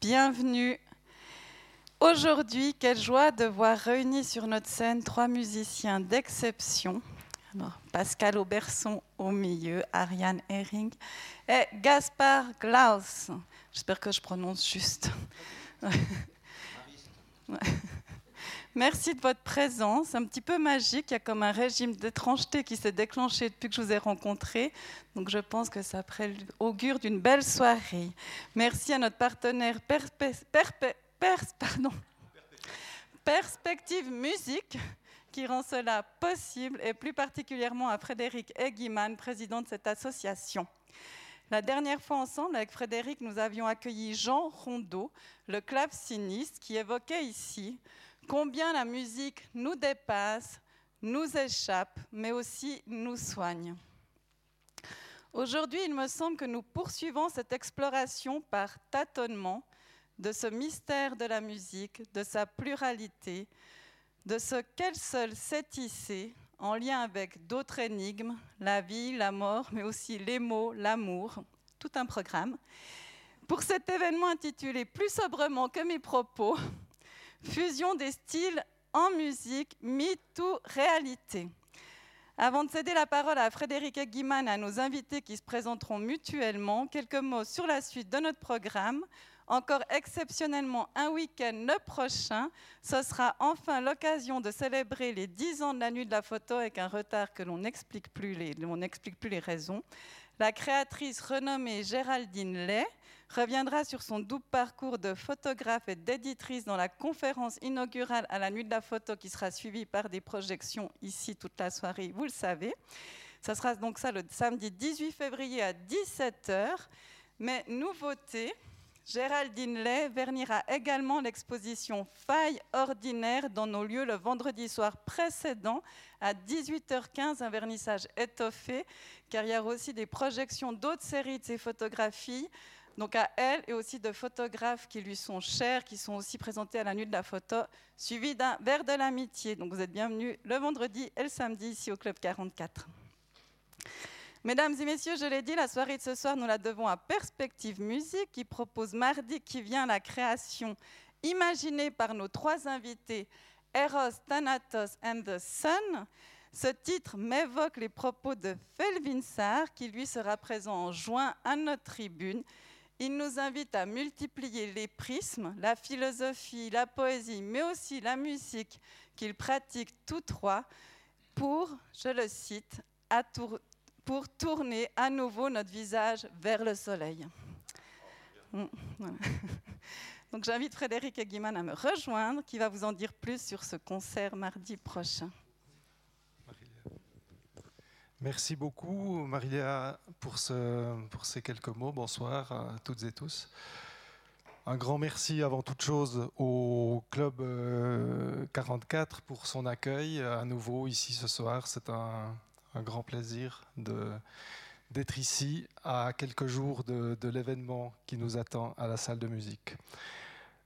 Bienvenue. Aujourd'hui, quelle joie de voir réunis sur notre scène trois musiciens d'exception. Pascal Auberson au milieu, Ariane Herring et Gaspard Glaus. J'espère que je prononce juste. Merci de votre présence, un petit peu magique. Il y a comme un régime d'étrangeté qui s'est déclenché depuis que je vous ai rencontré. Donc je pense que ça augure d'une belle soirée. Merci à notre partenaire Perspective Musique qui rend cela possible et plus particulièrement à Frédéric Eggiman, président de cette association. La dernière fois ensemble, avec Frédéric, nous avions accueilli Jean Rondeau, le claveciniste, qui évoquait ici combien la musique nous dépasse, nous échappe, mais aussi nous soigne. Aujourd'hui, il me semble que nous poursuivons cette exploration par tâtonnement de ce mystère de la musique, de sa pluralité, de ce qu'elle seule sait tisser en lien avec d'autres énigmes, la vie, la mort, mais aussi les mots, l'amour, tout un programme. Pour cet événement intitulé plus sobrement que mes propos, fusion des styles en musique, MeToo réalité. Avant de céder la parole à Frédéric Guiman et à nos invités qui se présenteront mutuellement, quelques mots sur la suite de notre programme. Encore exceptionnellement un week-end le prochain, ce sera enfin l'occasion de célébrer les 10 ans de la nuit de la photo avec un retard que l'on n'explique plus, plus les raisons. La créatrice renommée Géraldine Lay reviendra sur son double parcours de photographe et d'éditrice dans la conférence inaugurale à la Nuit de la Photo qui sera suivie par des projections ici toute la soirée, vous le savez. Ça sera donc ça le samedi 18 février à 17h. Mais nouveauté, Géraldine Lay vernira également l'exposition Faille ordinaire dans nos lieux le vendredi soir précédent à 18h15, un vernissage étoffé, car il y a aussi des projections d'autres séries de ses photographies donc à elle et aussi de photographes qui lui sont chers, qui sont aussi présentés à la nuit de la photo, suivi d'un verre de l'amitié. Donc vous êtes bienvenus le vendredi et le samedi ici au Club 44. Mesdames et messieurs, je l'ai dit, la soirée de ce soir, nous la devons à Perspective Musique qui propose mardi qui vient la création imaginée par nos trois invités, Eros, Thanatos and the Sun. Ce titre m'évoque les propos de Felvin Sarr, qui lui sera présent en juin à notre tribune il nous invite à multiplier les prismes, la philosophie, la poésie, mais aussi la musique qu'il pratique tous trois pour, je le cite, pour tourner à nouveau notre visage vers le soleil. Mm, Donc j'invite Frédéric Guiman à me rejoindre, qui va vous en dire plus sur ce concert mardi prochain. Merci beaucoup, Maria, pour, ce, pour ces quelques mots. Bonsoir à toutes et tous. Un grand merci avant toute chose au Club 44 euh, pour son accueil à nouveau ici ce soir. C'est un, grand plaisir d'être ici à quelques jours de, l'événement qui nous attend à la salle de musique.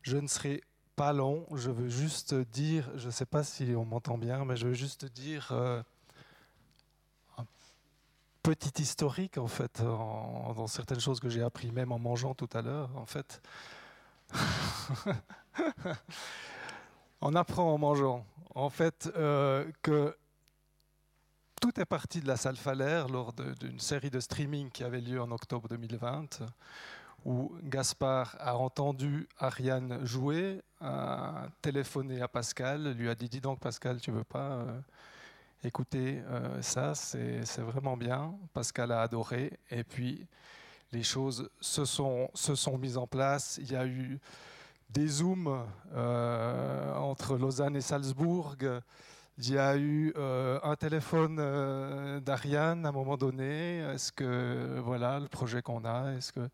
Je ne serai pas long, je veux juste dire, je ne sais pas si on m'entend bien, mais je veux juste dire... Euh, petit historique en fait dans certaines choses que j'ai appris même en mangeant tout à l'heure en fait. on apprend en mangeant en fait euh, que tout est parti de la salle Falaire lors d'une série de streaming qui avait lieu en octobre 2020 où Gaspard a entendu Ariane jouer, a téléphoné à Pascal, lui a dit dis donc Pascal tu veux pas euh, écoutez, euh, ça, c'est vraiment bien. Pascal a adoré. Et puis, les choses se sont, se sont mises en place. Il y a eu des zooms euh, entre Lausanne et Salzbourg. Il y a eu euh, un téléphone d'Ariane à un moment donné. Est-ce que, voilà, le projet qu'on a, est-ce que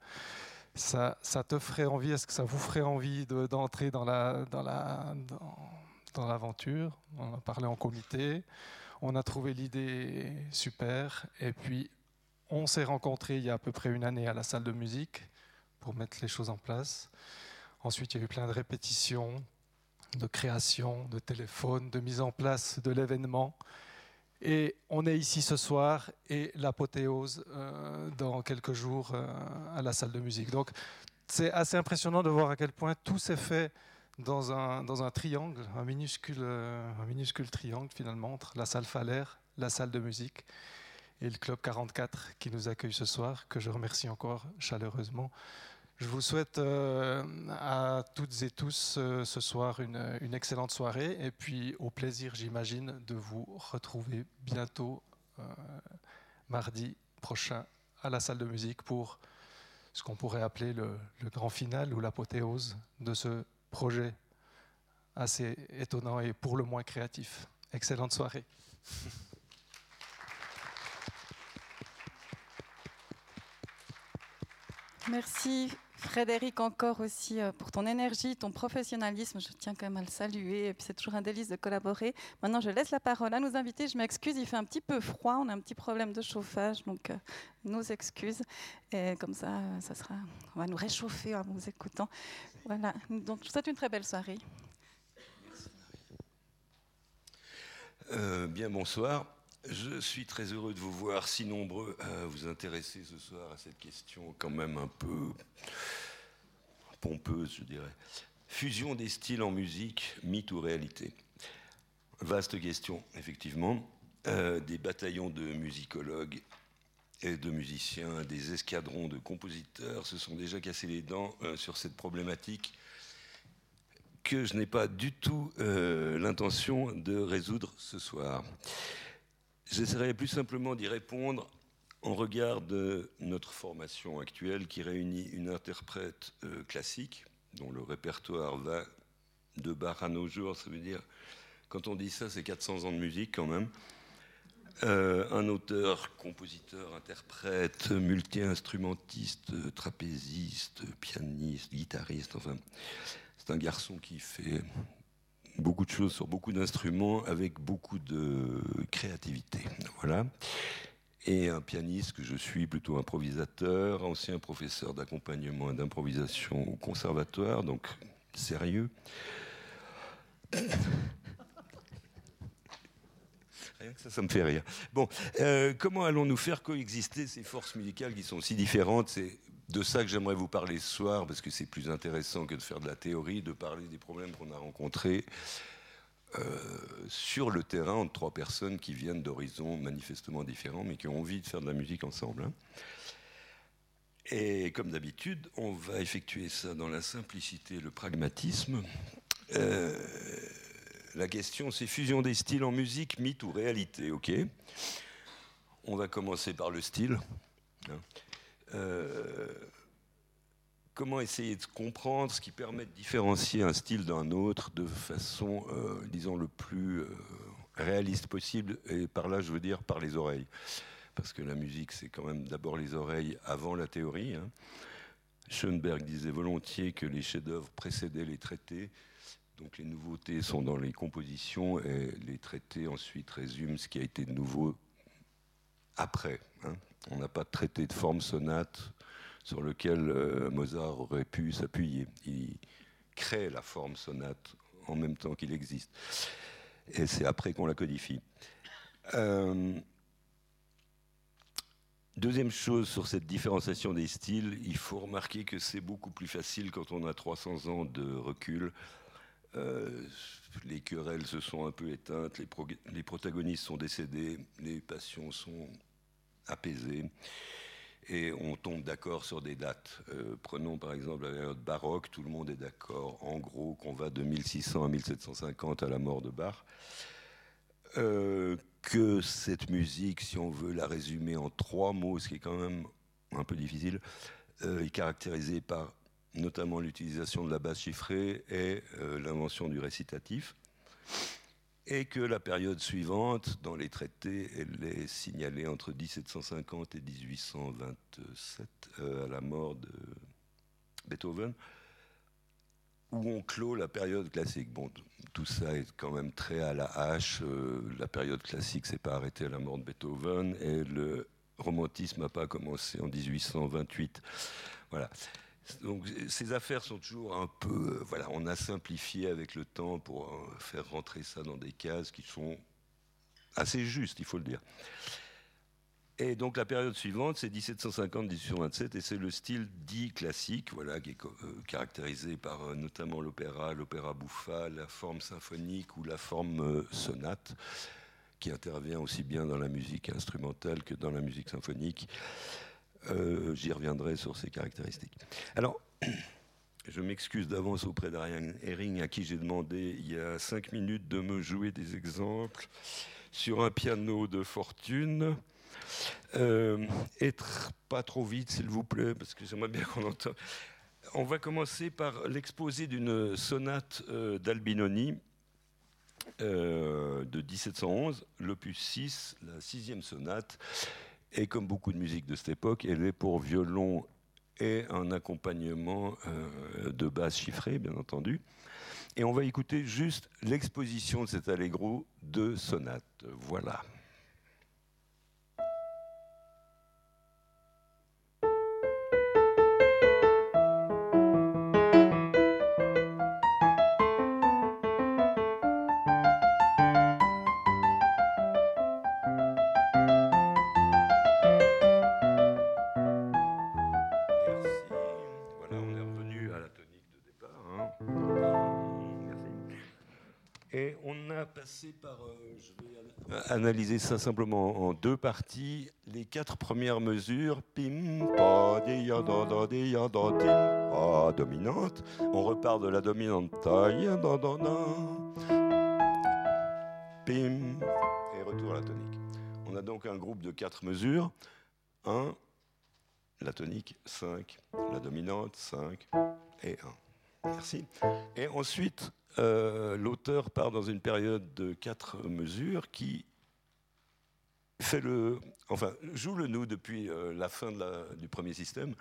ça, te ferait envie, est-ce que ça vous ferait envie d'entrer dans l'aventure? On a parlé en comité. On a trouvé l'idée super et puis on s'est rencontrés il y a à peu près une année à la salle de musique pour mettre les choses en place. Ensuite, il y a eu plein de répétitions, de création, de téléphone, de mise en place de l'événement. Et on est ici ce soir et l'apothéose euh, dans quelques jours euh, à la salle de musique. Donc c'est assez impressionnant de voir à quel point tout s'est fait dans un, triangle, un minuscule, un minuscule triangle finalement, entre la salle Falaire, la salle de musique et le Club 44 qui nous accueille ce soir, que je remercie encore chaleureusement. Je vous souhaite euh, à toutes et tous euh, ce soir une, excellente soirée et puis au plaisir, j'imagine, de vous retrouver bientôt, euh, mardi prochain, à la salle de musique pour ce qu'on pourrait appeler le, le grand final ou l'apothéose de ce projet assez étonnant et pour le moins créatif. Excellente soirée. Merci Frédéric encore aussi euh, pour ton énergie, ton professionnalisme. Je tiens quand même à le saluer. Et puis c'est toujours un délice de collaborer. Maintenant, je laisse la parole à nos invités. Je m'excuse, il fait un petit peu froid. On a un petit problème de chauffage, donc euh, nos excuses. Et comme ça, euh, ça sera, on va nous réchauffer en vous écoutant. Voilà. Donc, je vous souhaite une très belle soirée. Euh, bien, bonsoir. Je suis très heureux de vous voir si nombreux à vous intéresser ce soir à cette question quand même un peu pompeuse, je dirais. Fusion des styles en musique, mythe ou réalité? Vaste question, effectivement. Euh, des bataillons de musicologues et de musiciens, des escadrons de compositeurs se sont déjà cassés les dents euh, sur cette problématique que je n'ai pas du tout euh, l'intention de résoudre ce soir. J'essaierai plus simplement d'y répondre en regard de notre formation actuelle qui réunit une interprète euh, classique, dont le répertoire va de Bach à nos jours, ça veut dire, quand on dit ça, c'est 400 ans de musique quand même. Euh, un auteur, compositeur, interprète, multi-instrumentiste, trapéziste, pianiste, guitariste, enfin, c'est un garçon qui fait beaucoup de choses sur beaucoup d'instruments avec beaucoup de créativité. Voilà. Et un pianiste que je suis plutôt improvisateur, ancien professeur d'accompagnement et d'improvisation au conservatoire, donc sérieux. Rien que ça, ça me fait rire. Bon, euh, comment allons-nous faire coexister ces forces musicales qui sont si différentes de ça que j'aimerais vous parler ce soir, parce que c'est plus intéressant que de faire de la théorie, de parler des problèmes qu'on a rencontrés euh, sur le terrain entre trois personnes qui viennent d'horizons manifestement différents, mais qui ont envie de faire de la musique ensemble. Hein. Et comme d'habitude, on va effectuer ça dans la simplicité le pragmatisme. Euh, la question, c'est fusion des styles en musique, mythe ou réalité, ok? On va commencer par le style. Hein. Euh, comment essayer de comprendre ce qui permet de différencier un style d'un autre de façon, euh, disons, le plus euh, réaliste possible, et par là je veux dire par les oreilles. Parce que la musique, c'est quand même d'abord les oreilles avant la théorie. Hein. Schoenberg disait volontiers que les chefs-d'œuvre précédaient les traités. Donc les nouveautés sont dans les compositions et les traités ensuite résument ce qui a été de nouveau après. Hein. On n'a pas de traité de forme sonate sur lequel euh, Mozart aurait pu s'appuyer. Il crée la forme sonate en même temps qu'il existe. Et c'est après qu'on la codifie. Euh, deuxième chose sur cette différenciation des styles, il faut remarquer que c'est beaucoup plus facile quand on a 300 ans de recul. Euh, les querelles se sont un peu éteintes, les, les protagonistes sont décédés, les passions sont apaisé. Et on tombe d'accord sur des dates. Euh, prenons par exemple la période baroque, tout le monde est d'accord en gros qu'on va de 1600 à 1750 à la mort de Bach. Euh, que cette musique, si on veut la résumer en trois mots, ce qui est quand même un peu difficile, euh, est caractérisée par notamment l'utilisation de la base chiffrée et l'invention du récitatif et que la période suivante, dans les traités, elle est signalée entre 1750 et 1827, euh, à la mort de Beethoven, où on clôt la période classique. Bon, tout ça est quand même très à la hache. Euh, la période classique s'est pas arrêtée à la mort de Beethoven et le romantisme n'a pas commencé en 1828. Voilà. Donc ces affaires sont toujours un peu, euh, voilà, on a simplifié avec le temps pour euh, faire rentrer ça dans des cases qui sont assez justes, il faut le dire. Et donc la période suivante, c'est 1750-1827, et c'est le style dit classique, voilà, qui est euh, caractérisé par notamment l'opéra, l'opéra bouffa, la forme symphonique ou la forme sonate, qui intervient aussi bien dans la musique instrumentale que dans la musique symphonique. J'y reviendrai sur ces caractéristiques. Alors, je m'excuse d'avance auprès d'Ariane Herring, à qui j'ai demandé il y a cinq minutes de me jouer des exemples sur un piano de fortune. Euh, être pas trop vite, s'il vous plaît, parce que j'aimerais bien qu'on entende. On va commencer par l'exposé d'une sonate euh, d'Albinoni euh, de 1711, l'opus 6, la sixième sonate. Et comme beaucoup de musique de cette époque, elle est pour violon et un accompagnement de basse chiffrée, bien entendu. Et on va écouter juste l'exposition de cet allegro de sonate. Voilà. Analyser ça simplement en deux parties. Les quatre premières mesures, pim, pa, di, ya, da, da, di, ya, da, pa, dominante. On repart de la dominante, ta, ya, da, pim, et retour à la tonique. On a donc un groupe de quatre mesures. 1, la tonique, 5, la dominante, 5 et 1. Merci. Et ensuite, euh, l'auteur part dans une période de quatre mesures qui fait le, enfin, joue le nous depuis euh, la fin du premier système.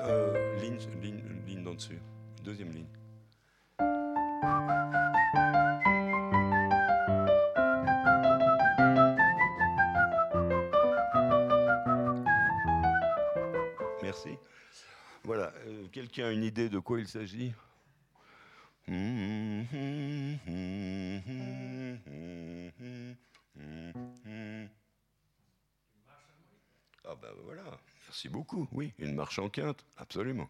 Euh, ligne, ligne, ligne d'en dessus, deuxième ligne. Merci. Voilà, euh, quelqu'un a une idée de quoi il s'agit? Ah ben voilà, merci beaucoup, oui, une marche en quinte, absolument.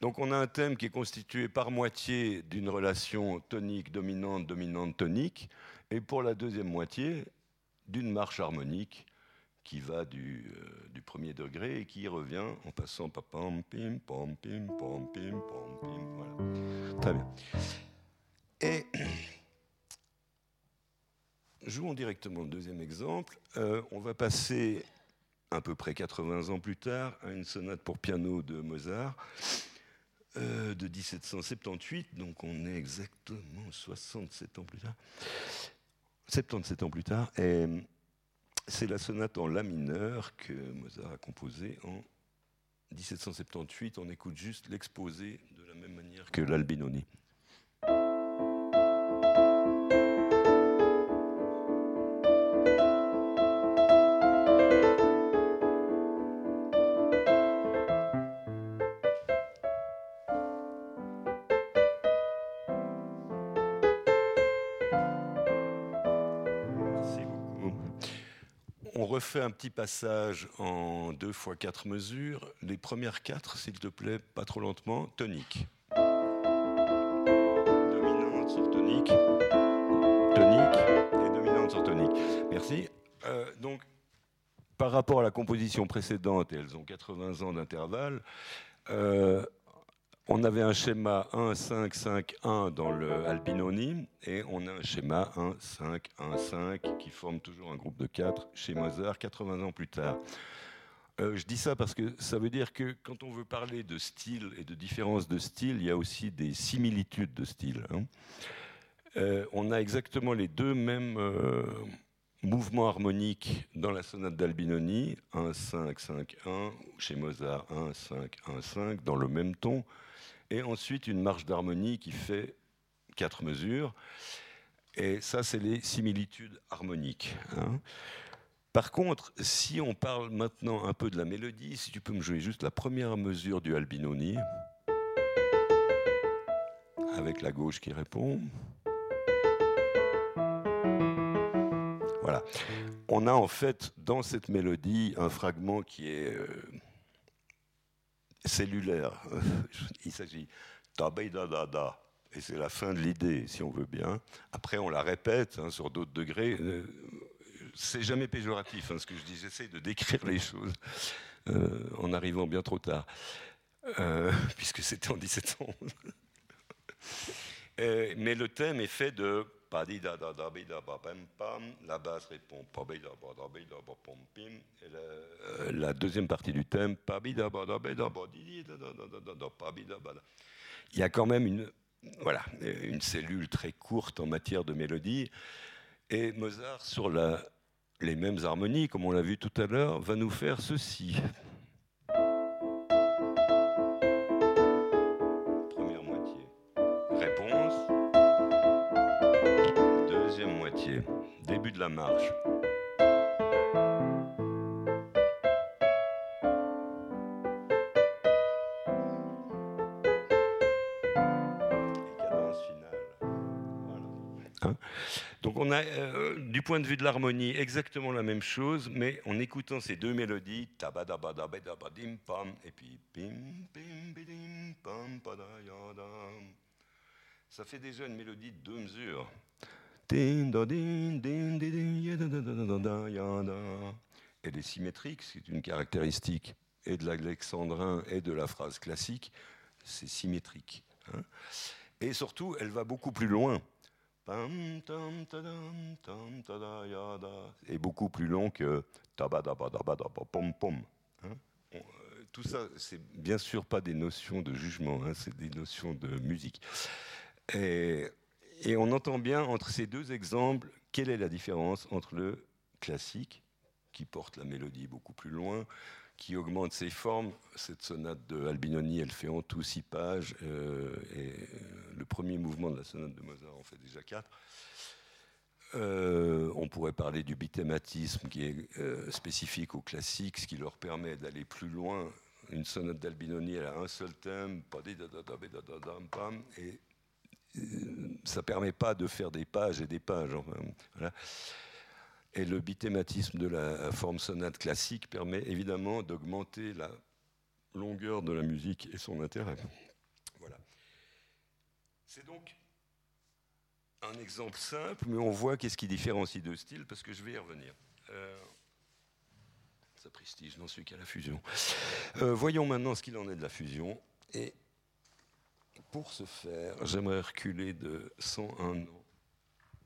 Donc on a un thème qui est constitué par moitié d'une relation tonique dominante dominante tonique et pour la deuxième moitié d'une marche harmonique qui va du, euh, du, premier degré et qui revient en passant pam pim pam pim pam pim pam pim voilà. Très bien. Et jouons directement le deuxième exemple. Euh, on va passer à peu près 80 ans plus tard à une sonate pour piano de Mozart euh, de 1778, donc on est exactement 67 ans plus tard. 77 ans plus tard. Et c'est la sonate en La mineur que Mozart a composée en 1778. On écoute juste l'exposé de la même manière que l'Albinoni. Refait un petit passage en deux fois quatre mesures. Les premières quatre, s'il te plaît, pas trop lentement, tonique. Dominante sur tonique, tonique et dominante sur tonique. Merci. Euh, donc, par rapport à la composition précédente, et elles ont 80 ans d'intervalle, euh, on avait un schéma 1, 5, 5, 1 dans le Albinoni, et on a un schéma 1, 5, 1, 5 qui forme toujours un groupe de 4 chez Mozart 80 ans plus tard. Euh, je dis ça parce que ça veut dire que quand on veut parler de style et de différence de style, il y a aussi des similitudes de style. Hein. Euh, on a exactement les deux mêmes euh, mouvements harmoniques dans la sonate d'Albinoni, 1, 5, 5, 1, chez Mozart 1, 5, 1, 5, dans le même ton et ensuite une marche d'harmonie qui fait quatre mesures. Et ça, c'est les similitudes harmoniques. Hein. Par contre, si on parle maintenant un peu de la mélodie, si tu peux me jouer juste la première mesure du Albinoni, avec la gauche qui répond. Voilà. On a en fait dans cette mélodie un fragment qui est euh, cellulaire. Il s'agit da et c'est la fin de l'idée, si on veut bien. Après, on la répète hein, sur d'autres degrés. Euh, c'est jamais péjoratif, hein, ce que je dis. J'essaie de décrire les choses euh, en arrivant bien trop tard, euh, puisque c'était en 1711. mais le thème est fait de la basse répond la, la deuxième partie du thème il y a quand même une voilà, une cellule très courte en matière de mélodie. Et Mozart, sur les mêmes harmonies, comme on l'a vu tout à l'heure, va nous faire ceci. La marche. on a, euh, du point de vue de l'harmonie, exactement la même chose, mais en écoutant ces deux mélodies, ça fait déjà une mélodie de deux mesures. Elle est symétrique, c'est une caractéristique et de l'alexandrin et de la phrase classique, c'est symétrique. Hein. Et surtout, elle va beaucoup plus loin est beaucoup plus long que pom pom. Hein. Euh, tout ça, c'est bien sûr pas des notions de jugement, hein, c'est des notions de musique. Et, et on entend bien entre ces deux exemples quelle est la différence entre le classique, qui porte la mélodie beaucoup plus loin, qui augmente ses formes. Cette sonate de Albinoni, elle fait en tout six pages, euh, et euh, le premier mouvement de la sonate de Mozart en fait déjà quatre. Euh, on pourrait parler du bithématisme qui est spécifique au classique, ce qui leur permet d'aller plus loin. Une sonate d'Albinoni, elle a un seul thème, et ça permet pas de faire des pages et des pages. voilà. Et le bithématisme de la forme sonate classique permet évidemment d'augmenter la longueur de la musique et son intérêt. Voilà. C'est donc un exemple simple, mais on voit qu'est-ce qui différencie deux styles, parce que je vais y revenir. Euh, ça prestige, n'en suis qu'à la fusion. Euh, voyons maintenant ce qu'il en est de la fusion. Et pour ce faire, j'aimerais reculer de 101 ans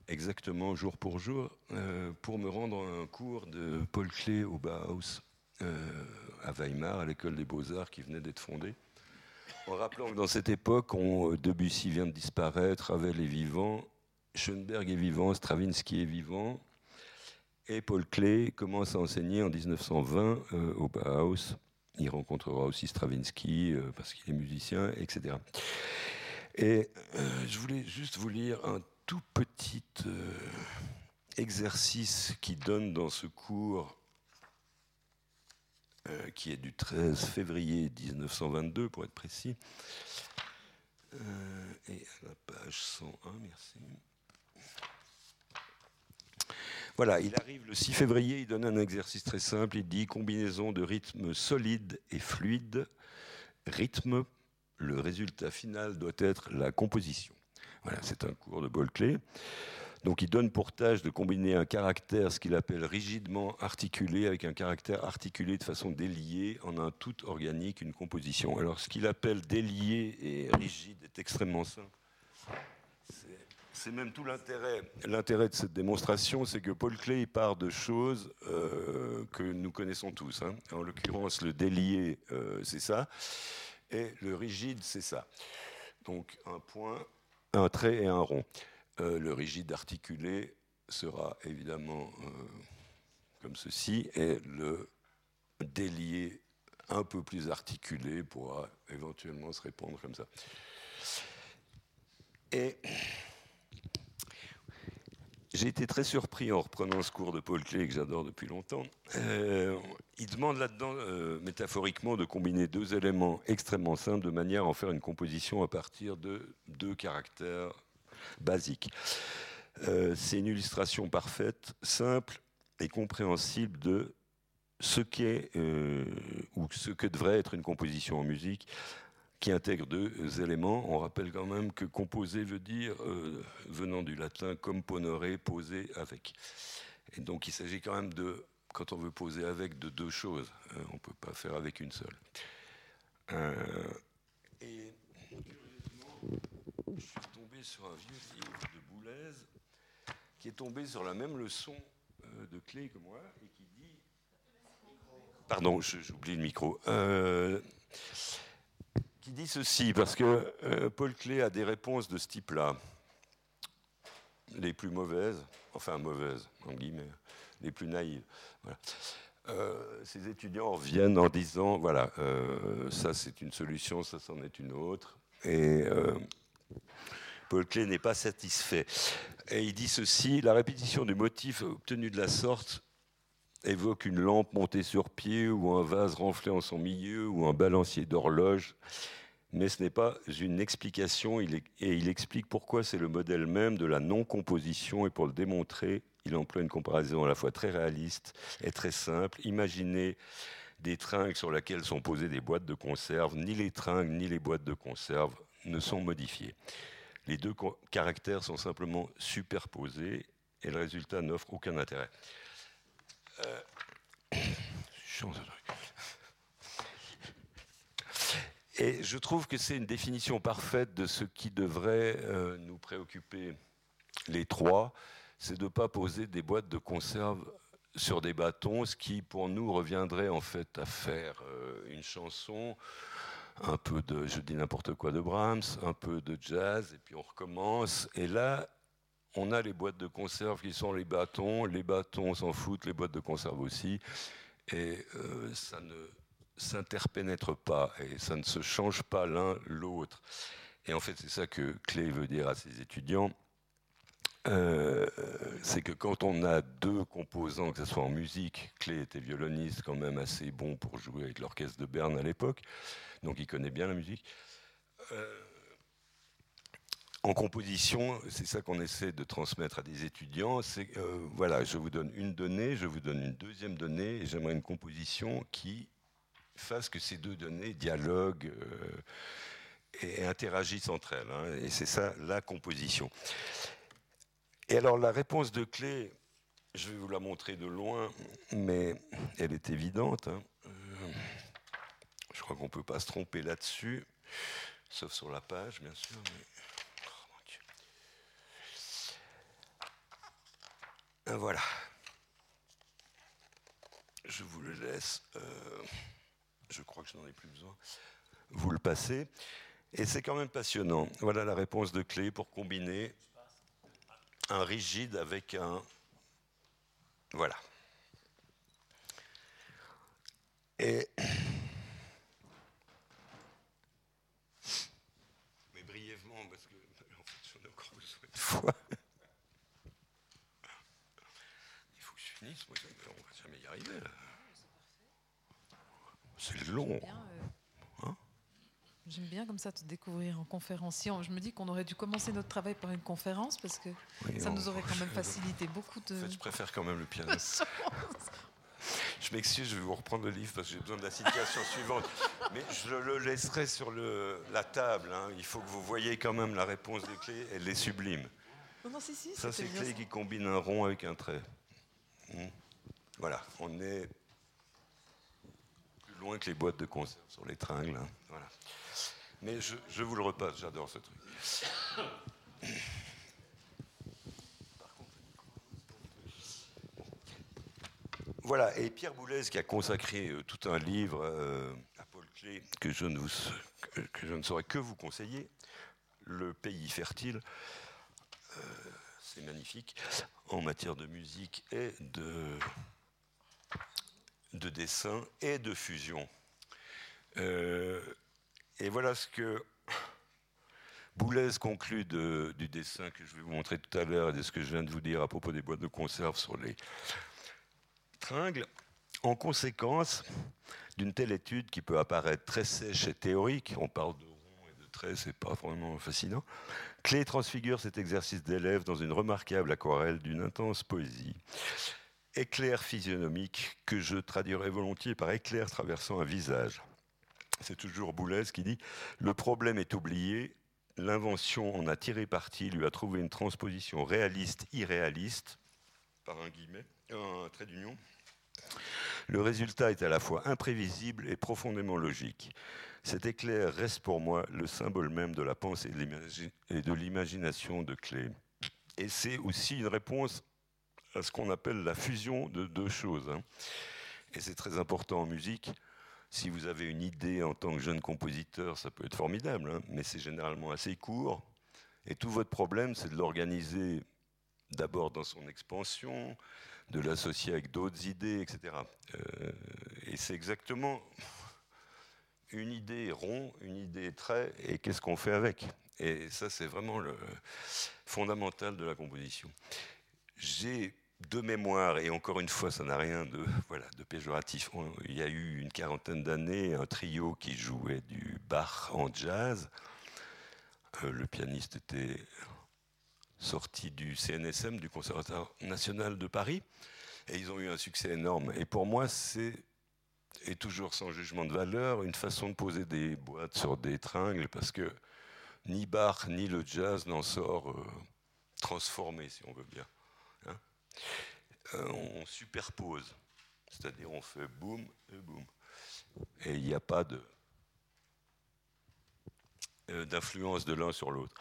exactement jour pour jour euh, pour me rendre un cours de Paul Klee au Bauhaus euh, à Weimar, à l'école des beaux-arts qui venait d'être fondée. En rappelant que dans cette époque, on, Debussy vient de disparaître, Ravel est vivant, Schoenberg est vivant, Stravinsky est vivant, et Paul Klee commence à enseigner en 1920 euh, au Bauhaus. Il rencontrera aussi Stravinsky parce qu'il est musicien, etc. Et je voulais juste vous lire un tout petit euh, exercice qui donne dans ce cours, euh, qui est du 13 février 1922 pour être précis, euh, et à la page 101, merci. Voilà, il arrive le 6 février, il donne un exercice très simple, il dit combinaison de rythme solide et fluide, rythme, le résultat final doit être la composition c'est un cours de Bolclay. Donc il donne pour tâche de combiner un caractère, ce qu'il appelle rigidement articulé, avec un caractère articulé de façon déliée en un tout organique, une composition. Alors ce qu'il appelle délié et rigide est extrêmement simple. Même tout l'intérêt. De cette démonstration, c'est que Paul Klee part de choses euh, que nous connaissons tous. Hein. En l'occurrence, le délié, euh, c'est ça, et le rigide, c'est ça. Donc un point, un trait et un rond. Euh, le rigide articulé sera évidemment comme ceci, et le délié un peu plus articulé pourra éventuellement se répondre comme ça. Et j'ai été très surpris en reprenant ce cours de Paul Klee que j'adore depuis longtemps. Euh, il demande là-dedans, métaphoriquement, de combiner deux éléments extrêmement simples de manière à en faire une composition à partir de deux caractères basiques. Euh, c'est une illustration parfaite, simple et compréhensible de ce qu'est euh, ou ce que devrait être une composition en musique qui intègre deux éléments. On rappelle quand même que composer veut dire, euh, venant du latin, componere, poser avec. Et donc il s'agit quand même de, quand on veut poser avec, de deux choses. on ne peut pas faire avec une seule. et je suis tombé sur un vieux livre de Boulez qui est tombé sur la même leçon euh, de clé que moi et qui dit. Pardon, j'oublie le micro. Euh, qui dit ceci, parce que euh, Paul Clé a des réponses de ce type-là. Les plus mauvaises, enfin mauvaises, en guillemets, les plus naïves. ces étudiants reviennent en disant voilà, ça c'est une solution, ça c'en est une autre. Et Paul Klee n'est pas satisfait. Et il dit ceci la répétition du motif obtenu de la sorte évoque une lampe montée sur pied ou un vase renflé en son milieu ou un balancier d'horloge. Mais ce n'est pas une explication, et il explique pourquoi c'est le modèle même de la non-composition, et pour le démontrer, il emploie une comparaison à la fois très réaliste et très simple. Imaginez des tringles sur lesquels sont posées des boîtes de conserve, ni les tringles ni les boîtes de conserve ne sont modifiés. Les deux caractères sont simplement superposés et le résultat n'offre aucun intérêt. Euh, et je trouve que c'est une définition parfaite de ce qui devrait euh, nous préoccuper les trois, c'est de ne pas poser des boîtes de conserve sur des bâtons, ce qui pour nous reviendrait en fait à faire euh, une chanson un peu de, je dis n'importe quoi, de Brahms, un peu de jazz, et puis on recommence. Et là, on a les boîtes de conserve qui sont les bâtons, les bâtons s'en foutent, les boîtes de conserve aussi, et euh, ça ne s'interpénètre pas, et ça ne se change pas l'un l'autre. Et en fait, c'est ça que Clay veut dire à ses étudiants. Euh, c'est que quand on a deux composants, que ce soit en musique, Clé était violoniste quand même assez bon pour jouer avec l'orchestre de Berne à l'époque, donc il connaît bien la musique. Euh, en composition, c'est ça qu'on essaie de transmettre à des étudiants. C'est euh, voilà, je vous donne une donnée, je vous donne une deuxième donnée, et j'aimerais une composition qui fasse que ces deux données dialoguent et interagissent entre elles. Hein. et c'est ça la composition. Et alors la réponse de clé, je vais vous la montrer de loin, mais elle est évidente. Hein. Euh, je crois qu'on ne peut pas se tromper là-dessus, sauf sur la page, bien sûr. Voilà. Je vous le laisse. Euh, je crois que je n'en ai plus besoin. Vous le passez. Et c'est quand même passionnant. Voilà la réponse de clé pour combiner un rigide avec un... Voilà. Et... Mais brièvement, parce que en fait, j'en ai encore besoin de fois. Il faut que je finisse, moi, on va jamais y arriver. C'est long. J'aime bien comme ça te découvrir en conférenciant. Je me dis qu'on aurait dû commencer notre travail par une conférence parce que ça nous aurait quand même facilité beaucoup de. En fait, je préfère quand même le piano. je m'excuse, je vais vous reprendre le livre parce que j'ai besoin de la situation suivante. Mais je le laisserai sur le, la table. Hein. Il faut que vous voyez quand même la réponse des clés. Elle est sublime. Non, si, si, ça, c'est clé qui combine un rond avec un trait. Hmm. Voilà, on est loin que les boîtes de conserve sur les tringles. Hein. Mais je, vous le repasse, j'adore ce truc. Voilà, et Pierre Boulez qui a consacré euh, tout un livre euh, à Paul Clé que je, ne que, je ne saurais que vous conseiller, Le pays fertile, euh, c'est magnifique, en matière de musique et de, de dessin et de fusion. Et voilà ce que Boulez conclut du dessin que je vais vous montrer tout à l'heure et de ce que je viens de vous dire à propos des boîtes de conserve sur les tringles. En conséquence d'une telle étude qui peut apparaître très sèche et théorique, on parle de ronds et de traits, c'est pas vraiment fascinant. Clé transfigure cet exercice d'élève dans une remarquable aquarelle d'une intense poésie. Éclair physionomique que je traduirais volontiers par éclair traversant un visage. C'est toujours Boulez qui dit Le problème est oublié, l'invention en a tiré parti, lui a trouvé une transposition réaliste, irréaliste, par un guillemet, un trait d'union. Le résultat est à la fois imprévisible et profondément logique. Cet éclair reste pour moi le symbole même de la pensée et de l'imagination de Clé. Et c'est aussi une réponse à ce qu'on appelle la fusion de deux choses. Hein. Et c'est très important en musique. Si vous avez une idée en tant que jeune compositeur, ça peut être formidable, hein, mais c'est généralement assez court. Et tout votre problème, c'est de l'organiser d'abord dans son expansion, de l'associer avec d'autres idées, etc. Euh, et c'est exactement une idée rond, une idée trait, et qu'est-ce qu'on fait avec? Et ça, c'est vraiment le fondamental de la composition. J'ai deux mémoires, et encore une fois, ça n'a rien de, voilà, de péjoratif. Il y a eu une quarantaine d'années un trio qui jouait du Bach en jazz. Euh, le pianiste était sorti du CNSM, du Conservatoire national de Paris, et ils ont eu un succès énorme. Et pour moi, c'est, et toujours sans jugement de valeur, une façon de poser des boîtes sur des tringles, parce que ni Bach ni le jazz n'en sort euh, transformé, si on veut bien. Euh, on superpose, c'est-à-dire on fait boum et boum. Et il n'y a pas euh, d'influence de l'un sur l'autre.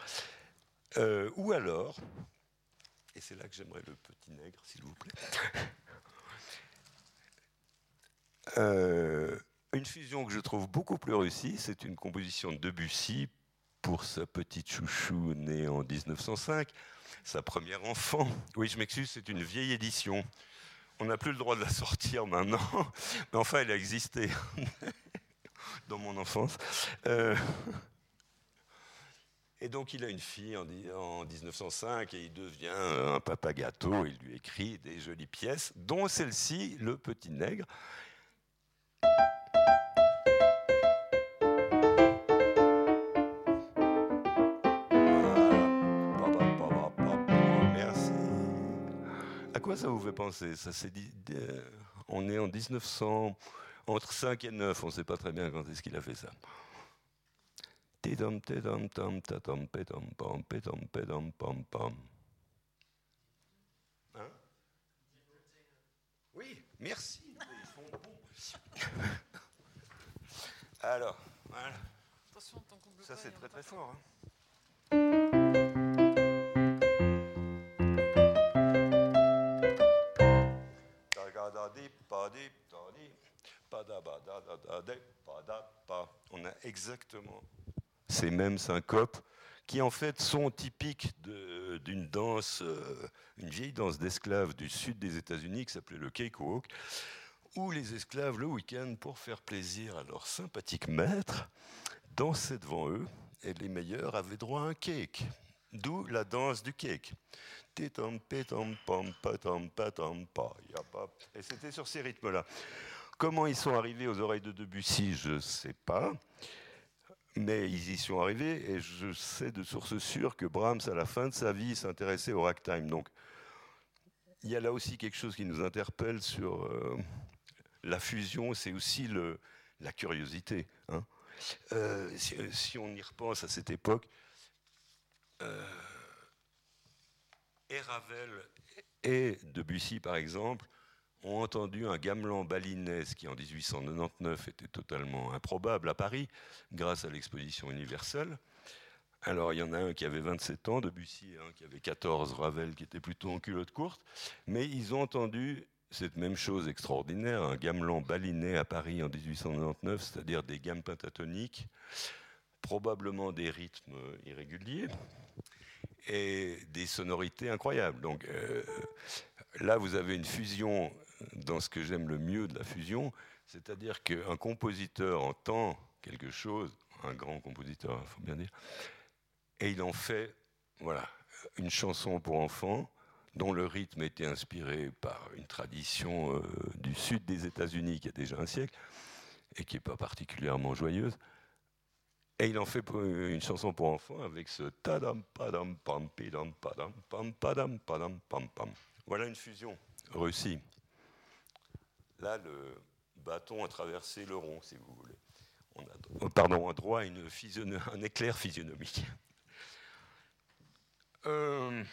Euh, ou alors, et c'est là que j'aimerais le petit nègre, s'il vous plaît, une fusion que je trouve beaucoup plus réussie, c'est une composition de Debussy pour sa petite chouchou née en 1905, sa première enfant. Oui, je m'excuse, c'est une vieille édition. On n'a plus le droit de la sortir maintenant, mais enfin, elle a existé dans mon enfance. Euh, et donc il a une fille en, 1905 et il devient un papa gâteau. Il lui écrit des jolies pièces, dont celle-ci, Le Petit Nègre. Quoi ça vous fait penser? Ça dit. Euh, on est en 1900, entre 5 et 9, on ne sait pas très bien quand est-ce qu'il a fait ça. Hein? Oui, merci. Ils font bon. Alors, voilà. Attention, Ça, c'est très très fort. Hein. On a exactement ces mêmes syncopes, qui en fait sont typiques d'une danse, euh, une vieille danse d'esclaves du sud des États-Unis qui s'appelait le cakewalk, où les esclaves, le week-end, pour faire plaisir à leur sympathique maître, dansaient devant eux, et les meilleurs avaient droit à un cake. D'où la danse du cake. Et c'était sur ces rythmes-là. Comment ils sont arrivés aux oreilles de Debussy, je ne sais pas mais ils y sont arrivés et je sais de sources sûres que Brahms, à la fin de sa vie, s'intéressait au ragtime. Donc, il y a là aussi quelque chose qui nous interpelle sur euh, la fusion, c'est aussi la curiosité. Hein. Euh, si, on y repense à cette époque, et Ravel et Debussy, par exemple, ont entendu un gamelan balinais, qui en 1899 était totalement improbable à Paris, grâce à l'exposition universelle. Alors il y en a un qui avait 27 ans, Debussy, et un qui avait 14, Ravel qui était plutôt en culotte courte, mais ils ont entendu cette même chose extraordinaire, un gamelan balinais à Paris en 1899, c'est-à-dire des gammes pentatoniques, probablement des rythmes irréguliers et des sonorités incroyables. Donc euh, là, vous avez une fusion dans ce que j'aime le mieux de la fusion, c'est-à-dire qu'un compositeur entend quelque chose, un grand compositeur, il faut bien dire, et il en fait voilà, une chanson pour enfants dont le rythme était inspiré par une tradition euh, du sud des États-Unis qui a déjà un siècle et qui n'est pas particulièrement joyeuse. Et il en fait une chanson pour enfants avec ce tadam padam pam pidam padam pam padam padam pam pam. Voilà une fusion réussie. Là, le bâton a traversé le rond, si vous voulez. On a, euh, droit à une un éclair physionomique. Euh,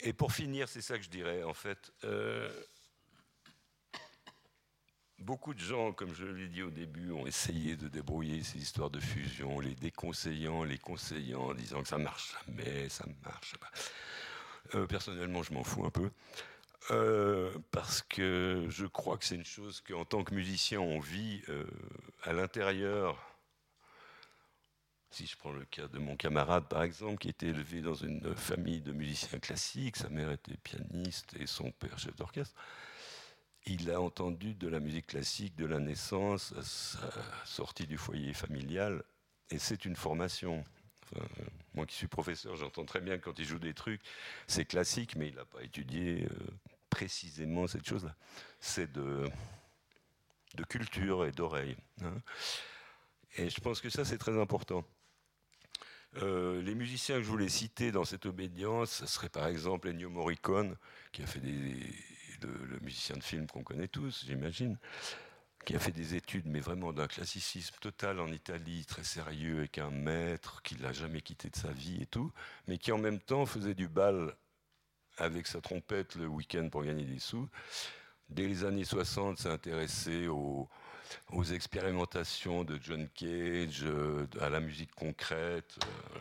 et pour finir, c'est ça que je dirais, en fait. Euh, beaucoup de gens, comme je l'ai dit au début, ont essayé de débrouiller ces histoires de fusion, les déconseillant, les conseillant, en disant que ça marche jamais, ça marche pas. Euh, personnellement, je m'en fous un peu. Euh, parce que je crois que c'est une chose qu'en tant que musicien, on vit euh, à l'intérieur. Si je prends le cas de mon camarade, par exemple, qui était élevé dans une famille de musiciens classiques, sa mère était pianiste et son père chef d'orchestre, il a entendu de la musique classique de la naissance sa sortie du foyer familial, et c'est une formation. moi qui suis professeur, j'entends très bien quand il joue des trucs, c'est classique, mais il n'a pas étudié euh, précisément cette chose-là. C'est de, culture et d'oreille. Hein. Et je pense que ça, c'est très important. Euh, les musiciens que je voulais citer dans cette obédience, ce serait par exemple Ennio Morricone, qui a fait des, le, musicien de film qu'on connaît tous, j'imagine, qui a fait des études, mais vraiment d'un classicisme total en Italie, très sérieux, avec un maître qu'il n'a jamais quitté de sa vie et tout, mais qui en même temps faisait du bal avec sa trompette le week-end pour gagner des sous. Dès les années 60, s'est intéressé aux, aux, expérimentations de John Cage, euh, à la musique concrète, euh,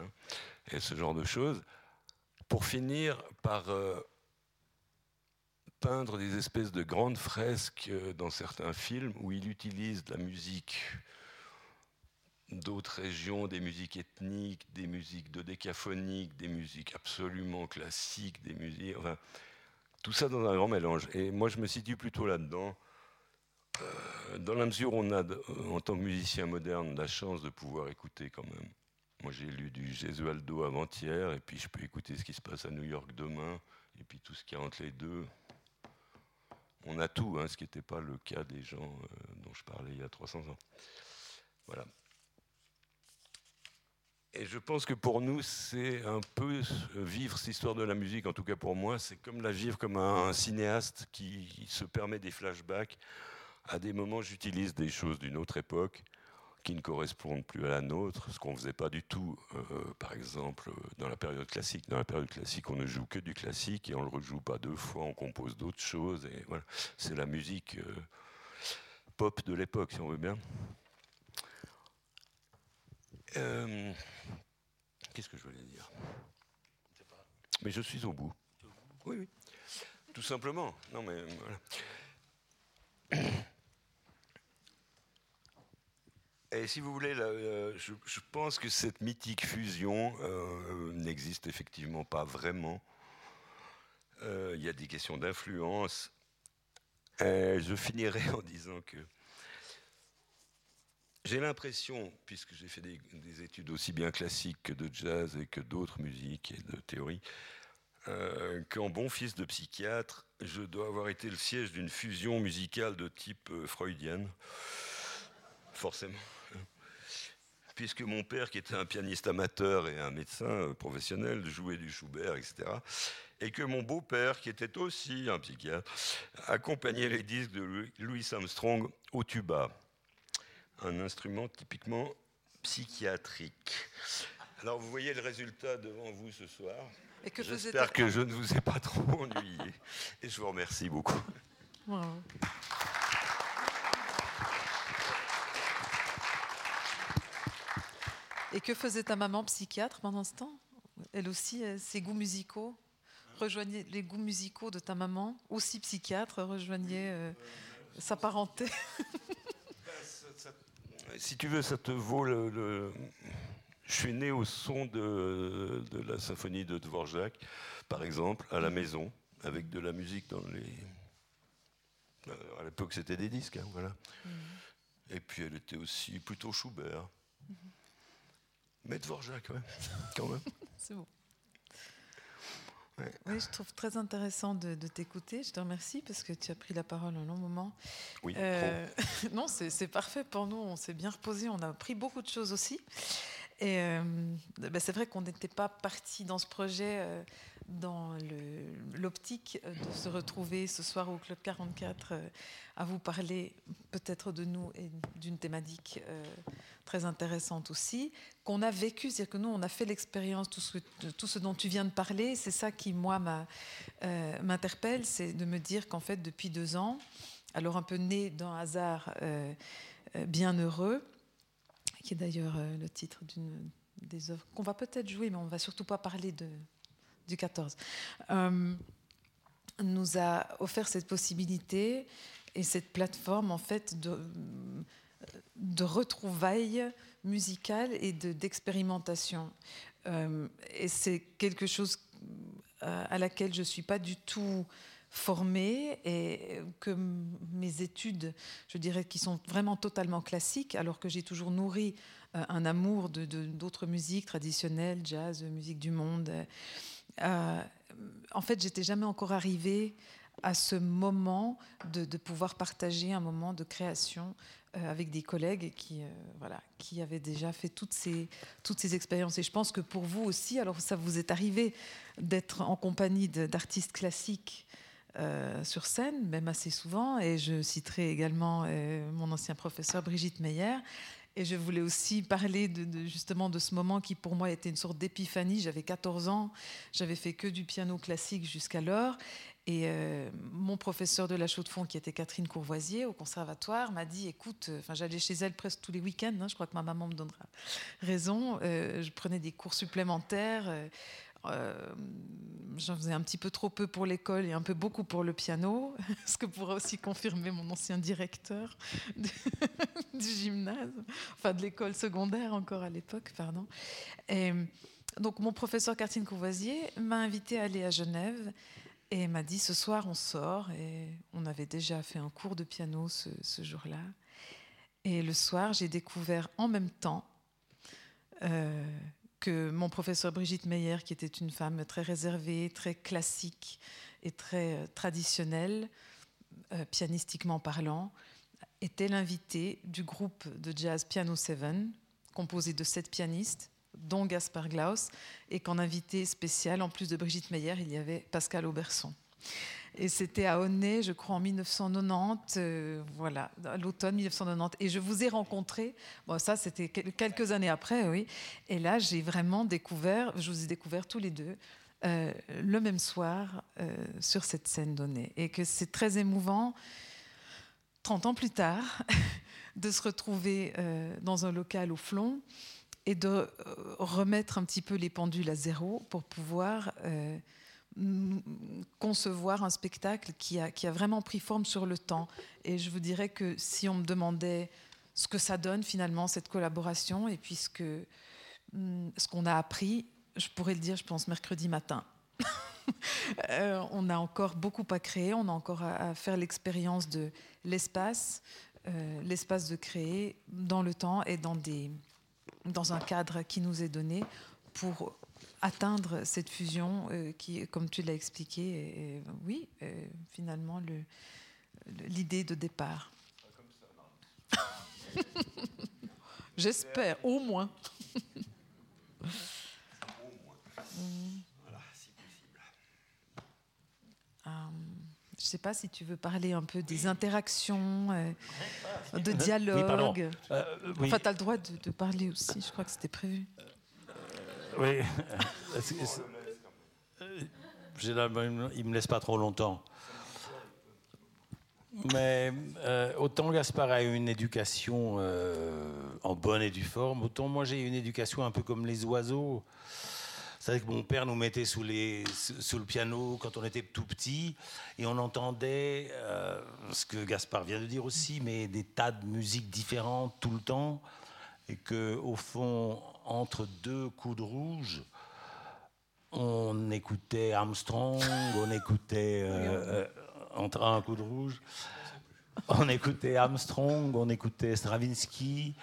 hein, et ce genre de choses pour finir par euh, peindre des espèces de grandes fresques euh, dans certains films où il utilise de la musique d'autres régions, des musiques ethniques, des musiques de décaphonique, des musiques absolument classiques, des musiques, enfin, tout ça dans un grand mélange. Et moi, je me situe plutôt là-dedans, euh, dans la mesure où on a, en tant que musicien moderne, la chance de pouvoir écouter quand même moi, j'ai lu du Gesualdo avant-hier, et puis je peux écouter ce qui se passe à New York demain, et puis tout ce qui y a entre les deux. On a tout, hein, ce qui n'était pas le cas des gens euh, dont je parlais il y a 300 ans. Voilà. Et je pense que pour nous, c'est un peu vivre cette histoire de la musique, en tout cas pour moi, c'est comme la vivre comme un, cinéaste qui se permet des flashbacks. À des moments, j'utilise des choses d'une autre époque qui ne correspondent plus à la nôtre, ce qu'on ne faisait pas du tout, euh, par exemple, dans la période classique. Dans la période classique, on ne joue que du classique et on ne le rejoue pas deux fois, on compose d'autres choses. Et voilà, c'est la musique euh, pop de l'époque, si on veut bien. Euh, qu'est-ce que je voulais dire? Mais je suis au bout? Oui, oui. Tout simplement. Non, mais voilà. Et si vous voulez, euh, je, pense que cette mythique fusion euh, n'existe effectivement pas vraiment. Euh, il y a des questions d'influence. je finirai en disant que j'ai l'impression, puisque j'ai fait des, des, études aussi bien classiques que de jazz et que d'autres musiques et de théorie, qu'en bon fils de psychiatre, je dois avoir été le siège d'une fusion musicale de type freudienne, forcément puisque mon père, qui était un pianiste amateur et un médecin euh, professionnel, jouait du Schubert, etc., et que mon beau-père, qui était aussi un psychiatre, accompagnait les disques de Louis Armstrong au tuba, un instrument typiquement psychiatrique. Alors vous voyez le résultat devant vous ce soir. J'espère que je ne vous ai pas trop ennuyé. Et je vous remercie beaucoup. Et que faisait ta maman psychiatre pendant ce temps? Elle aussi, euh, ses goûts musicaux rejoignait les goûts musicaux de ta maman, aussi psychiatre, rejoignait euh, sa parenté? si tu veux, ça te vaut le, Je suis né au son de, de, la symphonie de Dvorak, par exemple, à la maison, avec de la musique dans les. Euh, à l'époque, c'était des disques, hein, voilà. Mm. Et puis, elle était aussi plutôt Schubert. Mais Dvorak, ouais, quand même. C'est bon. Oui, je trouve très intéressant de, t'écouter. Je te remercie parce que tu as pris la parole un long moment. Oui. Euh, non, c'est parfait pour nous. On s'est bien reposé. On a appris beaucoup de choses aussi. Et euh, ben, c'est vrai qu'on n'était pas parti dans ce projet euh, dans l'optique de se retrouver ce soir au Club 44 euh, à vous parler peut-être de nous et d'une thématique très intéressante aussi, qu'on a vécu, c'est-à-dire que nous, on a fait l'expérience, tout tout ce dont tu viens de parler, c'est ça qui, moi, m'interpelle, c'est de me dire qu'en fait, depuis deux ans, alors un peu né d'un hasard bien heureux, qui est d'ailleurs euh, le titre d'une des œuvres qu'on va peut-être jouer, mais on va surtout pas parler de, du 14, euh, nous a offert cette possibilité et cette plateforme en fait de, de retrouvailles musicales et d'expérimentation. Euh, et c'est quelque chose à laquelle je suis pas du tout formée et que mes études, je dirais, qui sont vraiment totalement classiques, alors que j'ai toujours nourri euh, un amour de, d'autres musiques traditionnelles, jazz, musique du monde. Euh, en fait, j'étais jamais encore arrivée à ce moment de, pouvoir partager un moment de création euh, avec des collègues qui, voilà, qui avaient déjà fait toutes ces, toutes ces expériences. Et je pense que pour vous aussi, alors ça vous est arrivé d'être en compagnie d'artistes classiques euh, sur scène, même assez souvent. Et je citerai également euh, mon ancien professeur Brigitte Meyer. Et je voulais aussi parler justement de ce moment qui pour moi était une sorte d'épiphanie. J'avais 14 ans, j'avais fait que du piano classique jusqu'alors. Et euh, mon professeur de la chaux de fond, qui était Catherine Courvoisier au conservatoire, m'a dit écoute, enfin j'allais chez elle presque tous les week-ends, hein, je crois que ma maman me donnera raison. je prenais des cours supplémentaires. Euh, j'en faisais un petit peu trop peu pour l'école et un peu beaucoup pour le piano, ce que pourra aussi confirmer mon ancien directeur du, gymnase, enfin de l'école secondaire encore à l'époque, pardon. Et donc mon professeur Cartine Courvoisier m'a invité à aller à Genève et m'a dit ce soir on sort et on avait déjà fait un cours de piano ce, jour-là. Et le soir j'ai découvert en même temps euh, que mon professeur Brigitte Meyer, qui était une femme très réservée, très classique et très euh, traditionnelle, euh, pianistiquement parlant, était l'invité du groupe de jazz Piano 7, composé de sept pianistes, dont Gaspard Glaus, et qu'en invité spécial, en plus de Brigitte Meyer, il y avait Pascal Auberson. Et c'était à Aunay, je crois, en 1990, euh, voilà, l'automne 1990. Et je vous ai rencontré, bon, ça c'était quelques années après, oui. Et là, j'ai vraiment découvert, je vous ai découvert tous les deux, euh, le même soir, euh, sur cette scène donnée. Et que c'est très émouvant, 30 ans plus tard, de se retrouver dans un local au flon et de remettre un petit peu les pendules à zéro pour pouvoir concevoir un spectacle qui a, qui a vraiment pris forme sur le temps. Et je vous dirais que si on me demandait ce que ça donne finalement, cette collaboration, et puis ce mm, qu'on a appris, je pourrais le dire, je pense, mercredi matin. Euh, on a encore beaucoup à créer, on a encore à, faire l'expérience de l'espace, euh, l'espace de créer dans le temps et dans, des, dans un cadre qui nous est donné pour atteindre cette fusion euh, qui, comme tu l'as expliqué, est, oui, finalement l'idée de départ. J'espère, au moins. Voilà, si possible. Euh, je ne sais pas si tu veux parler un peu des interactions, euh, de dialogue. enfin, tu as le droit de, de, parler aussi, je crois que c'était prévu. Oui. il ne me laisse pas trop longtemps. Mais euh, autant Gaspard a eu une éducation euh, en bonne et due forme, autant moi j'ai eu une éducation un peu comme les oiseaux. C'est que mon père nous mettait sous, le piano quand on était tout petit et on entendait euh, ce que Gaspard vient de dire aussi, mais des tas de musiques différentes tout le temps. Et que au fond, entre deux coups de rouge, on écoutait Armstrong, on écoutait euh, euh, entre un coup de rouge. on écoutait Armstrong, on écoutait Stravinsky,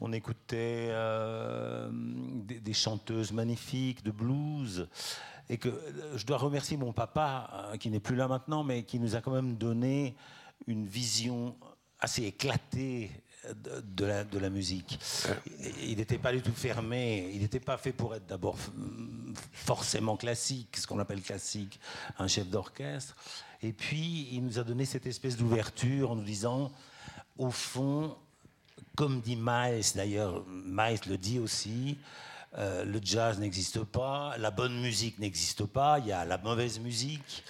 on écoutait euh, des, des, chanteuses magnifiques de blues. Et que je dois remercier mon papa, qui n'est plus là maintenant, mais qui nous a quand même donné une vision assez éclatée de la, de la musique. Il n'était pas du tout fermé, il n'était pas fait pour être d'abord forcément classique, ce qu'on appelle classique, un chef d'orchestre. Et puis, il nous a donné cette espèce d'ouverture en nous disant, au fond, comme dit Miles, d'ailleurs, Miles le dit aussi, euh, le jazz n'existe pas, la bonne musique n'existe pas, il y a la mauvaise musique,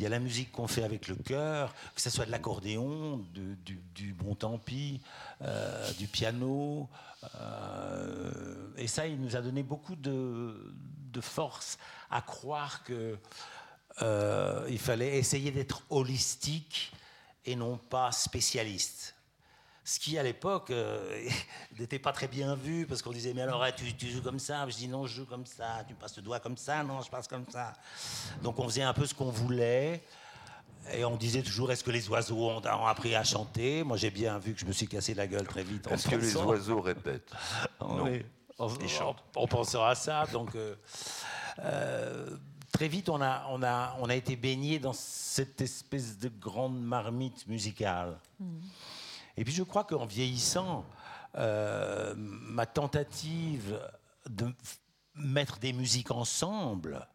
il y a la musique qu'on fait avec le cœur, que ce soit de l'accordéon, du, bon tant pis, euh, du piano. Euh, et ça, il nous a donné beaucoup de, force à croire que il fallait essayer d'être holistique et non pas spécialiste ce qui à l'époque euh, n'était pas très bien vu parce qu'on disait mais alors tu, tu, joues comme ça? Je dis non je joue comme ça. Tu passes le doigt comme ça? Non je passe comme ça. Donc on faisait un peu ce qu'on voulait. Et on disait toujours est-ce que les oiseaux ont, appris à chanter? Moi j'ai bien vu que je me suis cassé la gueule très vite est-ce que les oiseaux répètent? Non. on, on, pensera à ça. Donc euh, euh, très vite on a, on a, on a été baigné dans cette espèce de grande marmite musicale. Hmm. Et puis je crois qu'en vieillissant, euh, ma tentative de mettre des musiques ensemble,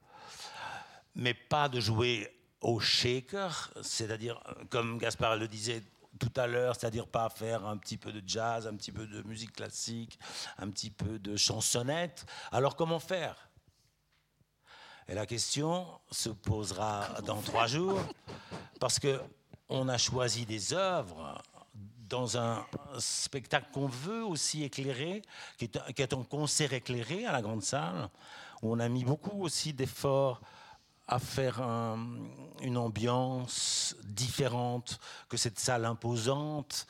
mais pas de jouer au shaker, c'est-à-dire, comme Gaspard le disait tout à l'heure, c'est-à-dire pas faire un petit peu de jazz, un petit peu de musique classique, un petit peu de chansonnette. Alors comment faire? Et la question se posera dans trois jours, parce que on a choisi des œuvres dans un spectacle qu'on veut aussi éclairer, qui est, un concert éclairé à la grande salle, où on a mis beaucoup aussi d'efforts à faire une ambiance différente que cette salle imposante